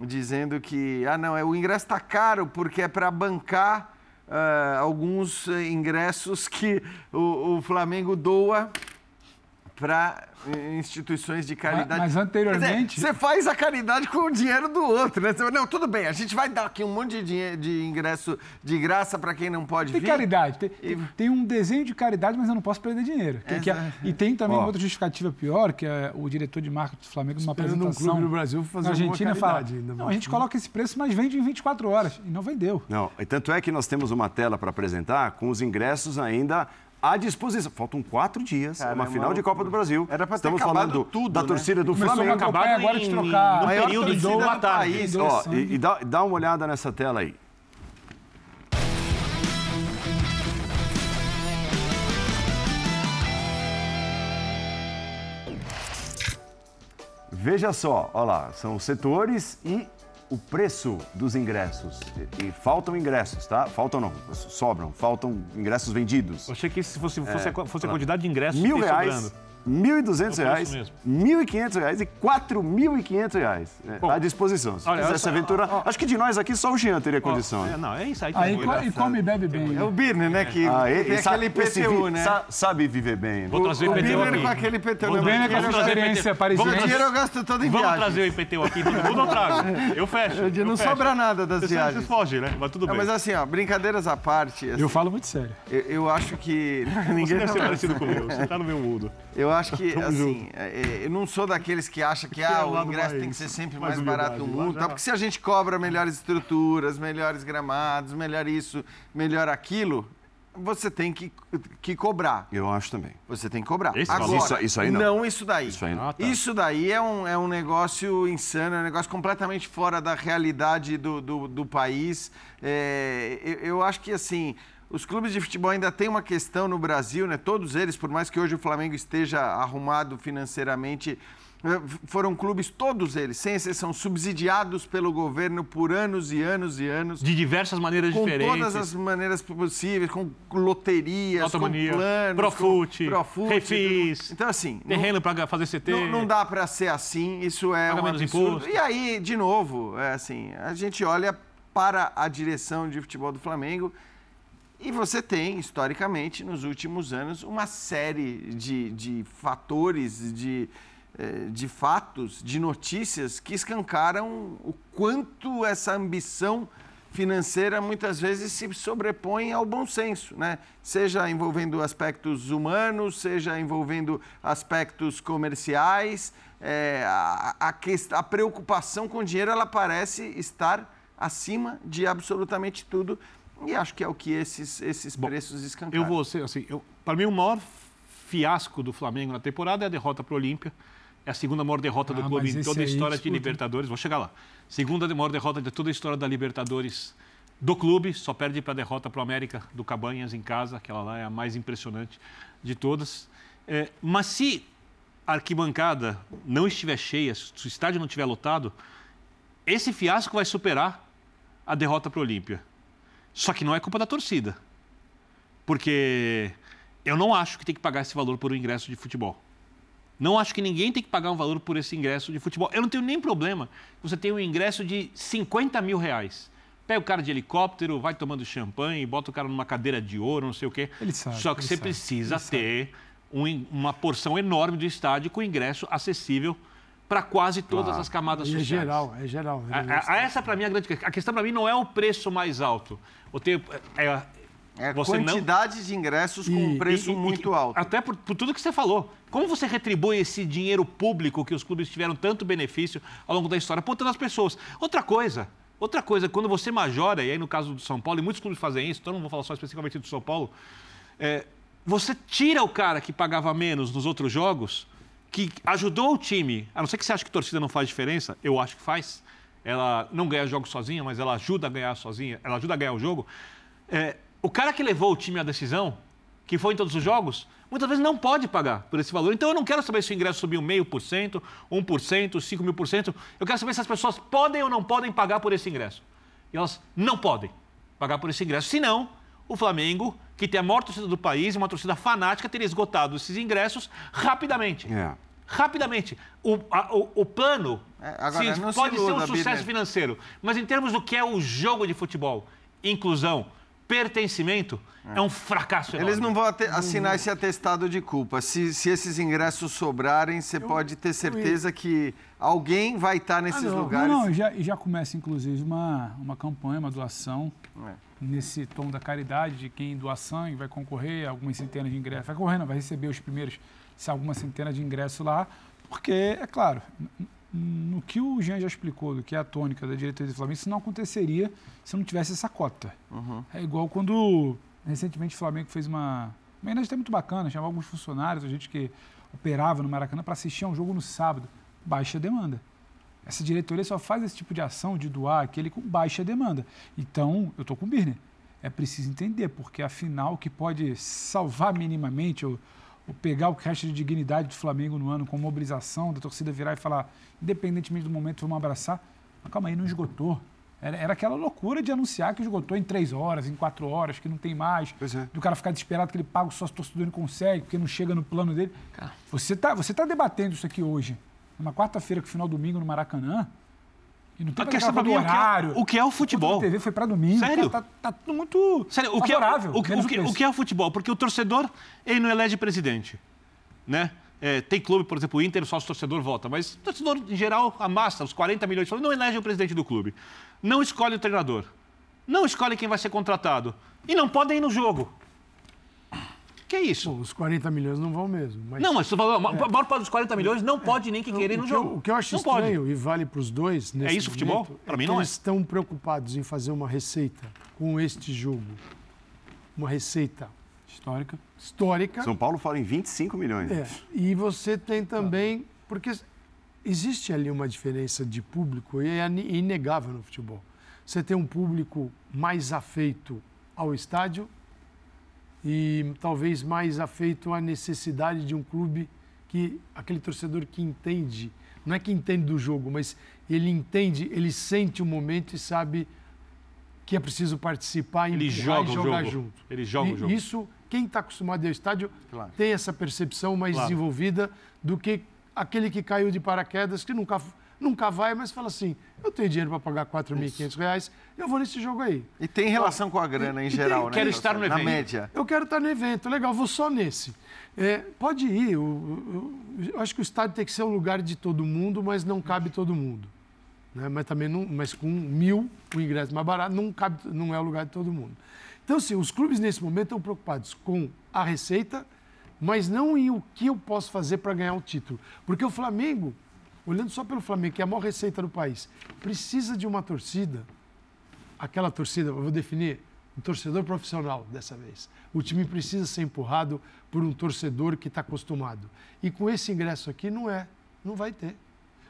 Speaker 4: dizendo que, ah, não, é, o ingresso está caro porque é para bancar uh, alguns ingressos que o, o Flamengo doa para instituições de caridade.
Speaker 2: Mas, mas anteriormente.
Speaker 4: Dizer, você faz a caridade com o dinheiro do outro, né? Você, não, tudo bem, a gente vai dar aqui um monte de, dinheiro, de ingresso de graça para quem não pode
Speaker 2: tem
Speaker 4: vir.
Speaker 2: Tem caridade. Tem, e... tem, um desenho de caridade, mas eu não posso perder dinheiro. Que, que é, e tem também outra justificativa pior, que é o diretor de marketing do Flamengo, numa apresentação. Um clube
Speaker 3: no Brasil fazer
Speaker 2: na Argentina fala: ainda, não, a gente coloca esse preço, mas vende em 24 horas. E não vendeu.
Speaker 1: Não, e tanto é que nós temos uma tela para apresentar com os ingressos ainda à disposição. Faltam quatro dias, Cara, uma é final de Copa do Brasil.
Speaker 4: Era para ter
Speaker 1: Estamos falando
Speaker 4: tudo,
Speaker 1: da
Speaker 4: né?
Speaker 1: torcida do
Speaker 2: Começou
Speaker 1: Flamengo.
Speaker 2: Acabar agora de trocar.
Speaker 5: No período de
Speaker 4: boa tarde.
Speaker 1: Ó, e, e dá, dá uma olhada nessa tela aí. Veja só, olha lá, são os setores e o preço dos ingressos. E, e, faltam ingressos, tá? Faltam não, sobram, faltam ingressos vendidos.
Speaker 5: Eu achei que se fosse, fosse, é, a, fosse a quantidade de ingressos
Speaker 1: mil reais, sobrando. R$ 1.200, R$ 1.500 e R$ 4.500 é, à disposição. Se Olha, essa aventura, ó, ó, acho que de nós aqui só o Jean teria condição. Ó,
Speaker 5: é, não, é isso aí.
Speaker 2: aí e come e bebe bem.
Speaker 4: É o Birner, né? Que ah, tem aquele IPTU, né?
Speaker 1: Sa, sabe viver bem.
Speaker 5: Vou trazer o,
Speaker 4: o
Speaker 5: IPTU
Speaker 4: aqui. com aquele IPTU.
Speaker 2: O Birner com a experiência parisina.
Speaker 4: O dinheiro eu gasto todo em
Speaker 5: Vamos trazer o IPTU aqui, mundo eu trago. Eu fecho. Eu
Speaker 4: não sobra nada das viagens.
Speaker 5: Você foge, né? Mas tudo bem.
Speaker 4: Mas assim, ó, brincadeiras à parte.
Speaker 2: Eu falo muito sério.
Speaker 4: Eu acho que...
Speaker 5: Ninguém deve ser parecido comigo. Você tá no meu mundo.
Speaker 4: Eu acho que, assim, assim, eu não sou daqueles que acham que ah, o ingresso mais, tem que ser sempre mais, mais barato do mundo, tá? porque se a gente cobra melhores estruturas, melhores gramados, melhor isso, melhor aquilo, você tem que, que cobrar.
Speaker 1: Eu acho também.
Speaker 4: Você tem que cobrar.
Speaker 1: Esse
Speaker 4: Agora,
Speaker 1: isso, isso, aí não.
Speaker 4: Não isso daí.
Speaker 1: Isso, aí não.
Speaker 4: Ah, tá. isso daí é um, é um negócio insano, é um negócio completamente fora da realidade do, do, do país. É, eu, eu acho que, assim, os clubes de futebol ainda têm uma questão no Brasil, né? Todos eles, por mais que hoje o Flamengo esteja arrumado financeiramente, eh, foram clubes, todos eles, sem exceção, subsidiados pelo governo por anos e anos e anos.
Speaker 5: De diversas maneiras
Speaker 4: com
Speaker 5: diferentes.
Speaker 4: Com todas as maneiras possíveis, com loterias,
Speaker 5: Autonomia,
Speaker 4: com planos.
Speaker 5: Profute,
Speaker 4: profute,
Speaker 5: refis.
Speaker 4: Então, assim.
Speaker 5: Terreno para fazer CT.
Speaker 4: Não, não dá para ser assim, isso é um absurdo. Imposto. E aí, de novo, é assim, a gente olha para a direção de futebol do Flamengo e você tem, historicamente, nos últimos anos, uma série de, de fatores, de, eh, de fatos, de notícias que escancaram o quanto essa ambição financeira muitas vezes se sobrepõe ao bom senso, né? Seja envolvendo aspectos humanos, seja envolvendo aspectos comerciais, é, a, a, a, preocupação com o dinheiro ela parece estar acima de absolutamente tudo e acho que é o que esses, esses Bom, preços escancaram.
Speaker 5: Eu vou ser assim, para mim o maior fiasco do Flamengo na temporada é a derrota para o Olímpia. É a segunda maior derrota ah, do clube em toda a história de Libertadores. Vou chegar lá. Segunda maior derrota de toda a história da Libertadores do clube. Só perde para a derrota para o América do Cabanhas em casa. Aquela lá é a mais impressionante de todas. É, mas se a arquibancada não estiver cheia, se o estádio não estiver lotado, esse fiasco vai superar a derrota para o Olímpia. Só que não é culpa da torcida. Porque eu não acho que tem que pagar esse valor por um ingresso de futebol. Não acho que ninguém tem que pagar um valor por esse ingresso de futebol. Eu não tenho nem problema você tem um ingresso de 50 mil reais. Pega o cara de helicóptero, vai tomando champanhe, bota o cara numa cadeira de ouro, não sei o quê.
Speaker 2: Ele sabe,
Speaker 5: Só que você
Speaker 2: sabe,
Speaker 5: precisa ter um, uma porção enorme do estádio com ingresso acessível para quase todas as camadas
Speaker 3: e
Speaker 5: sociais.
Speaker 3: É geral, é geral.
Speaker 5: É a, a, essa, para mim, é a grande questão. A questão, para mim, não é o preço mais alto. O tempo, é,
Speaker 4: é, é a quantidade não... de ingressos com um preço e, muito e, alto.
Speaker 5: Até por, por, tudo que você falou. Como você retribui esse dinheiro público que os clubes tiveram tanto benefício ao longo da história, apontando as pessoas? Outra coisa, outra coisa, quando você majora, e aí no caso do São Paulo, e muitos clubes fazem isso, então não vou falar só especificamente do São Paulo, é, você tira o cara que pagava menos nos outros jogos que ajudou o time, a não ser que você ache que torcida não faz diferença, eu acho que faz. Ela não ganha jogos sozinha, mas ela ajuda a ganhar sozinha, ela ajuda a ganhar o jogo. É, o cara que levou o time à decisão, que foi em todos os jogos, muitas vezes não pode pagar por esse valor. Então eu não quero saber se o ingresso subiu meio por cento, um por cento, cinco mil por cento. Eu quero saber se as pessoas podem ou não podem pagar por esse ingresso. E elas não podem pagar por esse ingresso. Senão, o Flamengo, que tem a maior torcida do país, uma torcida fanática, teria esgotado esses ingressos rapidamente.
Speaker 1: É.
Speaker 5: Rapidamente. O, a- o, o plano
Speaker 4: É, agora,
Speaker 5: sim,
Speaker 4: não
Speaker 5: pode ser um sucesso financeiro, mas em termos do que é o jogo de futebol, inclusão, pertencimento, é, um fracasso enorme.
Speaker 4: Eles não vão ate- assinar esse atestado de culpa. Se, se esses ingressos sobrarem, você pode ter certeza que alguém vai estar nesses
Speaker 3: não.
Speaker 2: Não,
Speaker 4: lugares.
Speaker 2: não, e já, já começa, inclusive, uma, uma campanha, uma doação,
Speaker 4: É.
Speaker 2: nesse tom da caridade, de quem doar sangue vai concorrer a algumas centenas de ingressos. Vai concorrer, não, vai receber os primeiros, se alguma centena de ingressos lá, porque, é claro, no que o Jean já explicou, do que é a tônica da diretoria do Flamengo, isso não aconteceria se não tivesse essa cota. É igual quando, recentemente, o Flamengo fez uma... Uma homenagem até muito bacana, chamava alguns funcionários, a gente que operava no Maracanã, para assistir a um jogo no sábado. Baixa demanda. Essa diretoria só faz esse tipo de ação de doar aquele com baixa demanda. Então, eu estou com o Birner. É preciso entender, porque afinal, o que pode salvar minimamente ou, ou pegar o que resta de dignidade do Flamengo no ano com mobilização, da torcida virar e falar, independentemente do momento, vamos abraçar. Mas calma aí, não esgotou. Era, era aquela loucura de anunciar que esgotou em três horas, em quatro horas, que não tem mais.
Speaker 1: Pois é.
Speaker 2: Do cara ficar desesperado que ele paga o sócio torcedor e não consegue, porque não chega no plano dele. Você está você tá debatendo isso aqui hoje, numa quarta-feira, que final domingo no Maracanã. E não tem
Speaker 5: A questão mim é é-
Speaker 2: horário.
Speaker 5: o que é o futebol.
Speaker 2: A TV foi para domingo.
Speaker 5: Sério?
Speaker 2: Tá, tá tudo muito
Speaker 5: Sério, o que, é, o, o que- o que é o futebol? Porque o torcedor, ele não elege presidente, né? É, tem clube, por exemplo, o Inter, só o torcedor vota, mas o torcedor, em geral, a massa, os 40 milhões, não elege o presidente do clube. Não escolhe o treinador. Não escolhe quem vai ser contratado. E não podem ir no jogo. Que é isso?
Speaker 3: Bom, os 40 milhões não vão mesmo. Mas
Speaker 5: Não, mas você falou, a maior parte dos 40 milhões não pode nem que querer no
Speaker 3: eu,
Speaker 5: jogo.
Speaker 3: o que eu acho
Speaker 5: não pode.
Speaker 3: estranho, e vale para os dois, nesse
Speaker 5: isso futebol?
Speaker 3: momento,
Speaker 5: Pra
Speaker 3: é
Speaker 5: mim não é.
Speaker 3: eles estão preocupados em fazer uma receita com este jogo. Uma receita
Speaker 2: Histórica.
Speaker 3: histórica.
Speaker 1: São Paulo fala em 25 milhões.
Speaker 3: É, e você tem também. Porque existe ali uma diferença de público e é inegável no futebol. Você tem um público mais afeito ao estádio e talvez mais afeito à necessidade de um clube que aquele torcedor que entende, não é que entende do jogo, mas ele entende, ele sente o momento e sabe que é preciso participar e
Speaker 5: Ele
Speaker 3: empurrar
Speaker 5: joga
Speaker 3: e
Speaker 5: o
Speaker 3: jogar
Speaker 5: jogo.
Speaker 3: junto.
Speaker 5: Ele joga
Speaker 3: E
Speaker 5: o jogo.
Speaker 3: Isso, quem está acostumado a ir ao estádio
Speaker 4: Claro.
Speaker 3: tem essa percepção mais
Speaker 5: Claro.
Speaker 3: desenvolvida do que aquele que caiu de paraquedas, que nunca, nunca vai, mas fala assim, eu tenho dinheiro para pagar 4.500 reais, eu vou nesse jogo aí.
Speaker 4: E tem relação com a grana em
Speaker 3: E tem-
Speaker 4: geral, né?
Speaker 5: quero estar no
Speaker 4: Na
Speaker 5: evento.
Speaker 4: média.
Speaker 3: Eu quero estar no evento, legal, vou só nesse. É, pode ir, eu, eu- eu acho que o estádio tem que ser um lugar de todo mundo, mas não cabe todo mundo. né? Mas também não, mas com mil, o ingresso mais barato, não, cabe, não é o lugar de todo mundo. Então, assim, os clubes nesse momento estão preocupados com a receita, mas não em o que eu posso fazer para ganhar o título. Porque o Flamengo, olhando só pelo Flamengo, que é a maior receita do país, precisa de uma torcida aquela torcida, eu vou definir, um torcedor profissional dessa vez. O time precisa ser empurrado por um torcedor que está acostumado. E com esse ingresso aqui não é, não vai ter.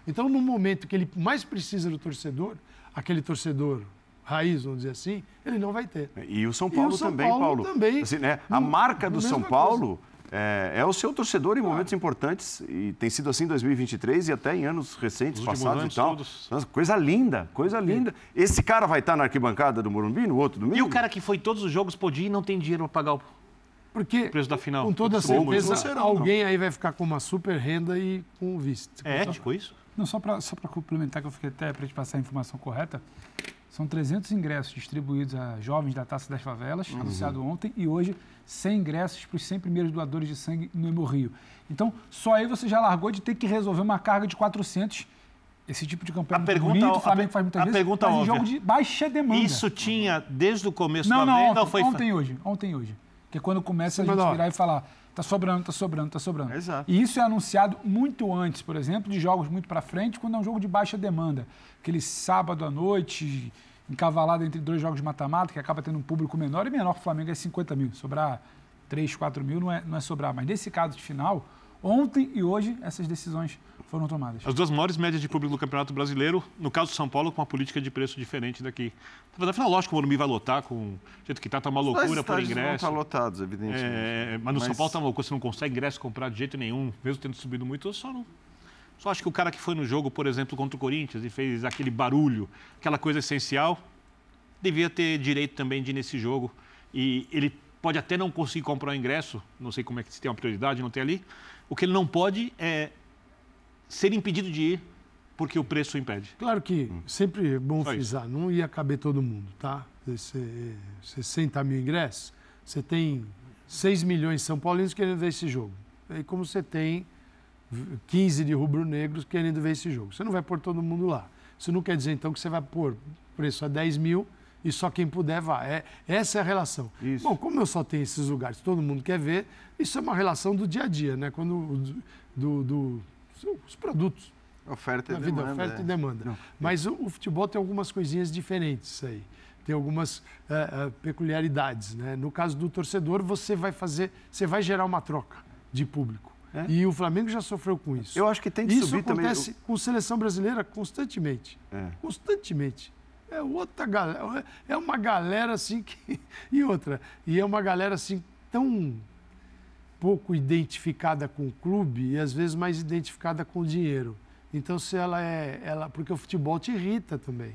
Speaker 3: Então, no momento que ele mais precisa do torcedor, aquele torcedor raiz, vamos dizer assim, ele não vai ter.
Speaker 1: E o São
Speaker 3: E o
Speaker 1: Paulo
Speaker 3: São
Speaker 1: também,
Speaker 3: Paulo
Speaker 1: Paulo.
Speaker 3: também.
Speaker 1: Assim, né, A marca do São Paulo é, é o seu torcedor em momentos importantes e tem sido assim em 2023 e até em anos recentes,
Speaker 5: Os últimos
Speaker 1: passados
Speaker 5: anos
Speaker 1: e tal.
Speaker 5: todos.
Speaker 1: Nossa, coisa linda, coisa linda. Esse cara vai estar na arquibancada do Morumbi no outro domingo?
Speaker 5: E o cara que foi todos os jogos podia ir e não tem dinheiro para pagar o
Speaker 3: Porque,
Speaker 5: preço da final.
Speaker 3: com toda certeza,
Speaker 1: não serão,
Speaker 3: alguém aí vai ficar com uma super renda e com o visto.
Speaker 5: É ético isso?
Speaker 2: Não, só para só pra complementar, que eu fiquei até para te passar a informação correta. São 300 ingressos distribuídos a jovens da Taça das Favelas, anunciado ontem, e hoje 100 ingressos para os 100 primeiros doadores de sangue no Hemorrio. Então, só aí você já largou de ter que resolver uma carga de 400. Esse tipo de campanha
Speaker 5: A
Speaker 2: muito
Speaker 5: pergunta-
Speaker 2: bonito,
Speaker 5: a
Speaker 2: o Flamengo
Speaker 5: per-
Speaker 2: faz muitas
Speaker 5: a
Speaker 2: vezes,
Speaker 5: pergunta
Speaker 2: mas em
Speaker 5: óbvia.
Speaker 2: jogo de baixa demanda.
Speaker 5: Isso tinha desde o começo
Speaker 2: Não,
Speaker 5: da
Speaker 2: não,
Speaker 5: venda
Speaker 2: ontem,
Speaker 5: ou foi...
Speaker 2: ontem hoje. Ontem hoje. Que é quando começa a
Speaker 3: Cima
Speaker 2: gente virar e falar, tá sobrando, tá sobrando, tá sobrando.
Speaker 4: Exato.
Speaker 2: E isso é anunciado muito antes, por exemplo, de jogos muito para frente, quando é um jogo de baixa demanda. Aquele sábado à noite, encavalado entre dois jogos de mata-mata, que acaba tendo um público menor, e menor que o Flamengo é 50 mil. Sobrar 3, 4 mil não é, não é sobrar. Mas nesse caso de final, ontem e hoje, essas decisões foram tomadas.
Speaker 5: As duas maiores médias de público do Campeonato Brasileiro, no caso do São Paulo, com uma política de preço diferente daqui. Na final, lógico que o Morumbi vai lotar com o jeito que tá, tá uma
Speaker 4: Os
Speaker 5: loucura por ingresso.
Speaker 4: estar lotados, evidentemente.
Speaker 5: É, mas no São Paulo tá uma loucura, você não consegue ingresso comprar de jeito nenhum, mesmo tendo subido muito, só não. Só acho que o cara que foi no jogo, por exemplo, contra o Corinthians e fez aquele barulho, aquela coisa essencial, devia ter direito também de ir nesse jogo. E ele pode até não conseguir comprar o ingresso, não sei como é que se tem uma prioridade, não tem ali. O que ele não pode é ser impedido de ir porque o preço impede.
Speaker 3: Claro que sempre é bom frisar, não ia caber todo mundo, tá? Você, 60 mil ingressos, você tem 6 milhões de São Paulinos querendo ver esse jogo. Aí como você tem 15 de rubro-negros querendo ver esse jogo. Você não vai pôr todo mundo lá. Isso não quer dizer, então, que você vai pôr preço a 10 mil e só quem puder vai. É, essa é a relação.
Speaker 1: Isso.
Speaker 3: Bom, como eu só tenho esses lugares todo mundo quer ver, isso é uma relação do dia a dia, né? Quando do, do, os produtos.
Speaker 4: Oferta e
Speaker 3: na vida,
Speaker 4: demanda.
Speaker 3: oferta
Speaker 4: é.
Speaker 3: e demanda. Mas o, o futebol tem algumas coisinhas diferentes aí. Tem algumas eh, eh, peculiaridades, né? No caso do torcedor, você vai fazer, você vai gerar uma troca de público.
Speaker 1: É.
Speaker 3: E o Flamengo já sofreu com isso.
Speaker 1: Eu acho que tem que
Speaker 3: Isso
Speaker 1: subir também.
Speaker 3: acontece com seleção brasileira constantemente.
Speaker 1: É.
Speaker 3: Constantemente. É outra galera, é uma galera assim que e outra, e é uma galera assim tão pouco identificada com o clube e às vezes mais identificada com o dinheiro. Então se ela é, ela, porque o futebol te irrita também.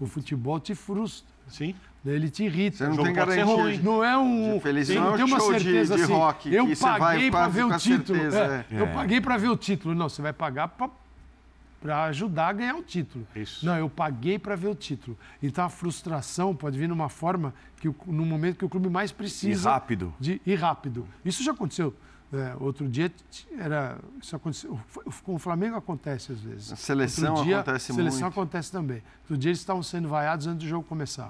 Speaker 3: O futebol te frustra,
Speaker 5: Sim.
Speaker 3: Né? ele te irrita.
Speaker 4: Você não tem garantia
Speaker 5: ruim.
Speaker 3: Não é um.
Speaker 4: Feliz- não é um
Speaker 3: tem uma
Speaker 4: show de-
Speaker 3: certeza
Speaker 4: de
Speaker 3: assim.
Speaker 4: rock
Speaker 3: eu paguei para ver o título.
Speaker 4: certeza,
Speaker 3: é, Eu paguei para ver o título. Não, você vai pagar para ajudar a ganhar o título.
Speaker 5: Isso.
Speaker 3: Não, eu paguei para ver o título. Então a frustração pode vir numa forma que no momento que o clube mais precisa.
Speaker 1: E rápido.
Speaker 3: De, e rápido. Isso já aconteceu. É, outro dia era. Isso aconteceu. Com o Flamengo acontece às vezes.
Speaker 4: A seleção
Speaker 3: dia,
Speaker 4: acontece
Speaker 3: seleção
Speaker 4: muito.
Speaker 3: acontece também. Outro dia eles estavam sendo vaiados antes do jogo começar.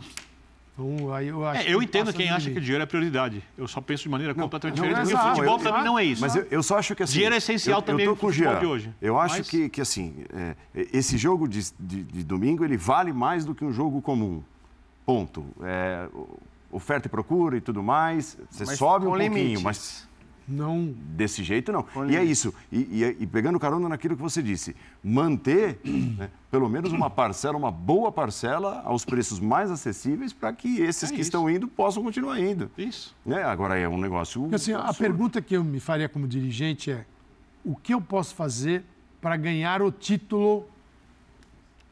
Speaker 3: Então, aí eu acho
Speaker 5: É, eu
Speaker 3: que
Speaker 5: entendo quem acha que dinheiro é prioridade. Eu só penso de maneira completamente
Speaker 3: não,
Speaker 5: diferente. Porque
Speaker 3: exato,
Speaker 5: o futebol também não é isso.
Speaker 1: Mas eu, eu só acho que assim.
Speaker 5: Dinheiro é essencial
Speaker 1: eu,
Speaker 5: também
Speaker 1: eu tô com o
Speaker 5: futebol
Speaker 1: Jean.
Speaker 5: de hoje.
Speaker 1: Eu acho
Speaker 5: Mas-
Speaker 1: que, que assim, é, esse jogo de, de- de domingo ele vale mais do que um jogo comum. Ponto. É, oferta e procura e tudo mais. Você
Speaker 4: Mas
Speaker 1: sobe um pouquinho,
Speaker 4: limites.
Speaker 1: mas
Speaker 3: Não.
Speaker 1: desse jeito não.
Speaker 4: Com
Speaker 1: E é isso. E, e- e pegando carona naquilo que você disse, manter né, pelo menos uma parcela, uma boa parcela aos preços mais acessíveis para que esses
Speaker 5: É
Speaker 1: que
Speaker 5: isso.
Speaker 1: estão indo possam continuar indo.
Speaker 5: Isso.
Speaker 1: Né? Agora é um negócio.
Speaker 3: Assim, a pergunta que eu me faria como dirigente é: o que eu posso fazer para ganhar o título?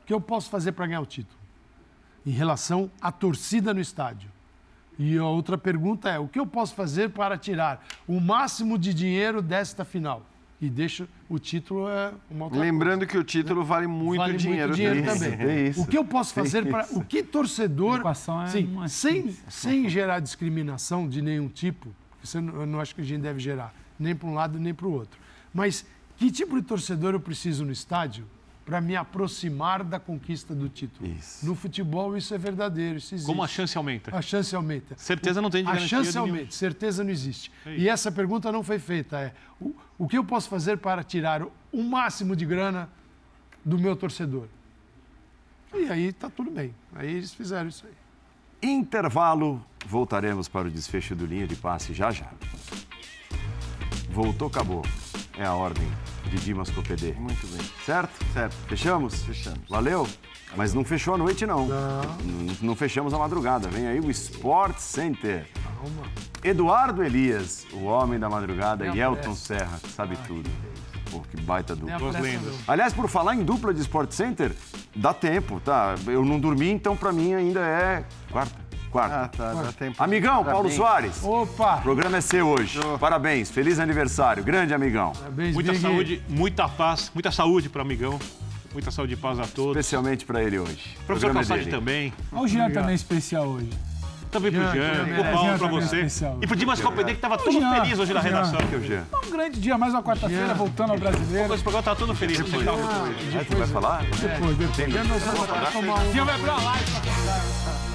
Speaker 3: O que eu posso fazer para ganhar o título? Em relação à torcida no estádio. E a outra pergunta é: o que eu posso fazer para tirar o máximo de dinheiro desta final? E deixo o título é uma outra
Speaker 4: Lembrando que o título vale muito
Speaker 3: vale
Speaker 4: dinheiro,
Speaker 3: muito dinheiro
Speaker 4: também.
Speaker 3: também.
Speaker 1: É isso.
Speaker 3: O que eu posso fazer para. O que torcedor.
Speaker 2: A equação é
Speaker 3: sim, sem, sem gerar discriminação de nenhum tipo, isso eu não acho que a gente deve gerar, nem para um lado nem para o outro. Mas que tipo de torcedor eu preciso no estádio para me aproximar da conquista do título?
Speaker 1: Isso.
Speaker 3: No futebol isso é verdadeiro, isso existe.
Speaker 5: Como a chance aumenta?
Speaker 3: A chance aumenta.
Speaker 5: Certeza não tem de
Speaker 3: A chance
Speaker 5: nenhum.
Speaker 3: aumenta, certeza não existe.
Speaker 5: É
Speaker 3: E essa pergunta não foi feita. É o, o que eu posso fazer para tirar o, o máximo de grana do meu torcedor? E aí tá tudo bem. Aí eles fizeram isso aí.
Speaker 1: Intervalo, voltaremos para o desfecho do linha de passe já já. Voltou, acabou. É a ordem de Dimas Copedê.
Speaker 4: Muito bem.
Speaker 1: Certo?
Speaker 4: Certo.
Speaker 1: Fechamos?
Speaker 4: Fechamos.
Speaker 1: Valeu? Mas não fechou a noite, não. Não. Não fechamos a madrugada. Vem aí o Sport Center.
Speaker 3: Calma.
Speaker 1: Eduardo Elias, o homem da madrugada, e Elton. Serra, que sabe tudo. Pô, que baita dupla.
Speaker 5: Duas.
Speaker 1: Aliás, por falar em dupla de Sport Center, dá tempo, tá? Eu não dormi, então pra mim ainda é quarta. Quarta.
Speaker 4: Ah, tá. Dá tempo.
Speaker 1: Amigão, Paulo
Speaker 4: Parabéns.
Speaker 1: Soares. O
Speaker 3: Opa!
Speaker 1: programa é seu hoje. Parabéns, feliz aniversário. Grande amigão.
Speaker 3: Parabéns,
Speaker 5: Muita
Speaker 3: Big.
Speaker 5: saúde, muita paz, muita saúde para o amigão. Muita saúde e paz a todos.
Speaker 1: Especialmente pra ele hoje. O
Speaker 5: Professor
Speaker 1: é
Speaker 5: Calçade
Speaker 1: dele.
Speaker 5: também.
Speaker 2: Olha o Jean também especial hoje.
Speaker 5: Também pro
Speaker 3: Jean,
Speaker 5: Jean,
Speaker 3: Jean
Speaker 5: pro. Paulo,
Speaker 2: Jean
Speaker 5: pra você.
Speaker 2: especial.
Speaker 5: E pro Dimas Copedê, que tava todo
Speaker 2: Jean,
Speaker 5: feliz hoje na
Speaker 2: Jean.
Speaker 5: redação.
Speaker 1: Que é o Jean.
Speaker 2: Um grande dia, mais uma quarta-feira, voltando ao brasileiro.
Speaker 5: Esse programa tá todo feliz. Você tá muito feliz.
Speaker 1: Ah, tu vai falar?
Speaker 3: Depois, depois.
Speaker 2: Jean vai pra live.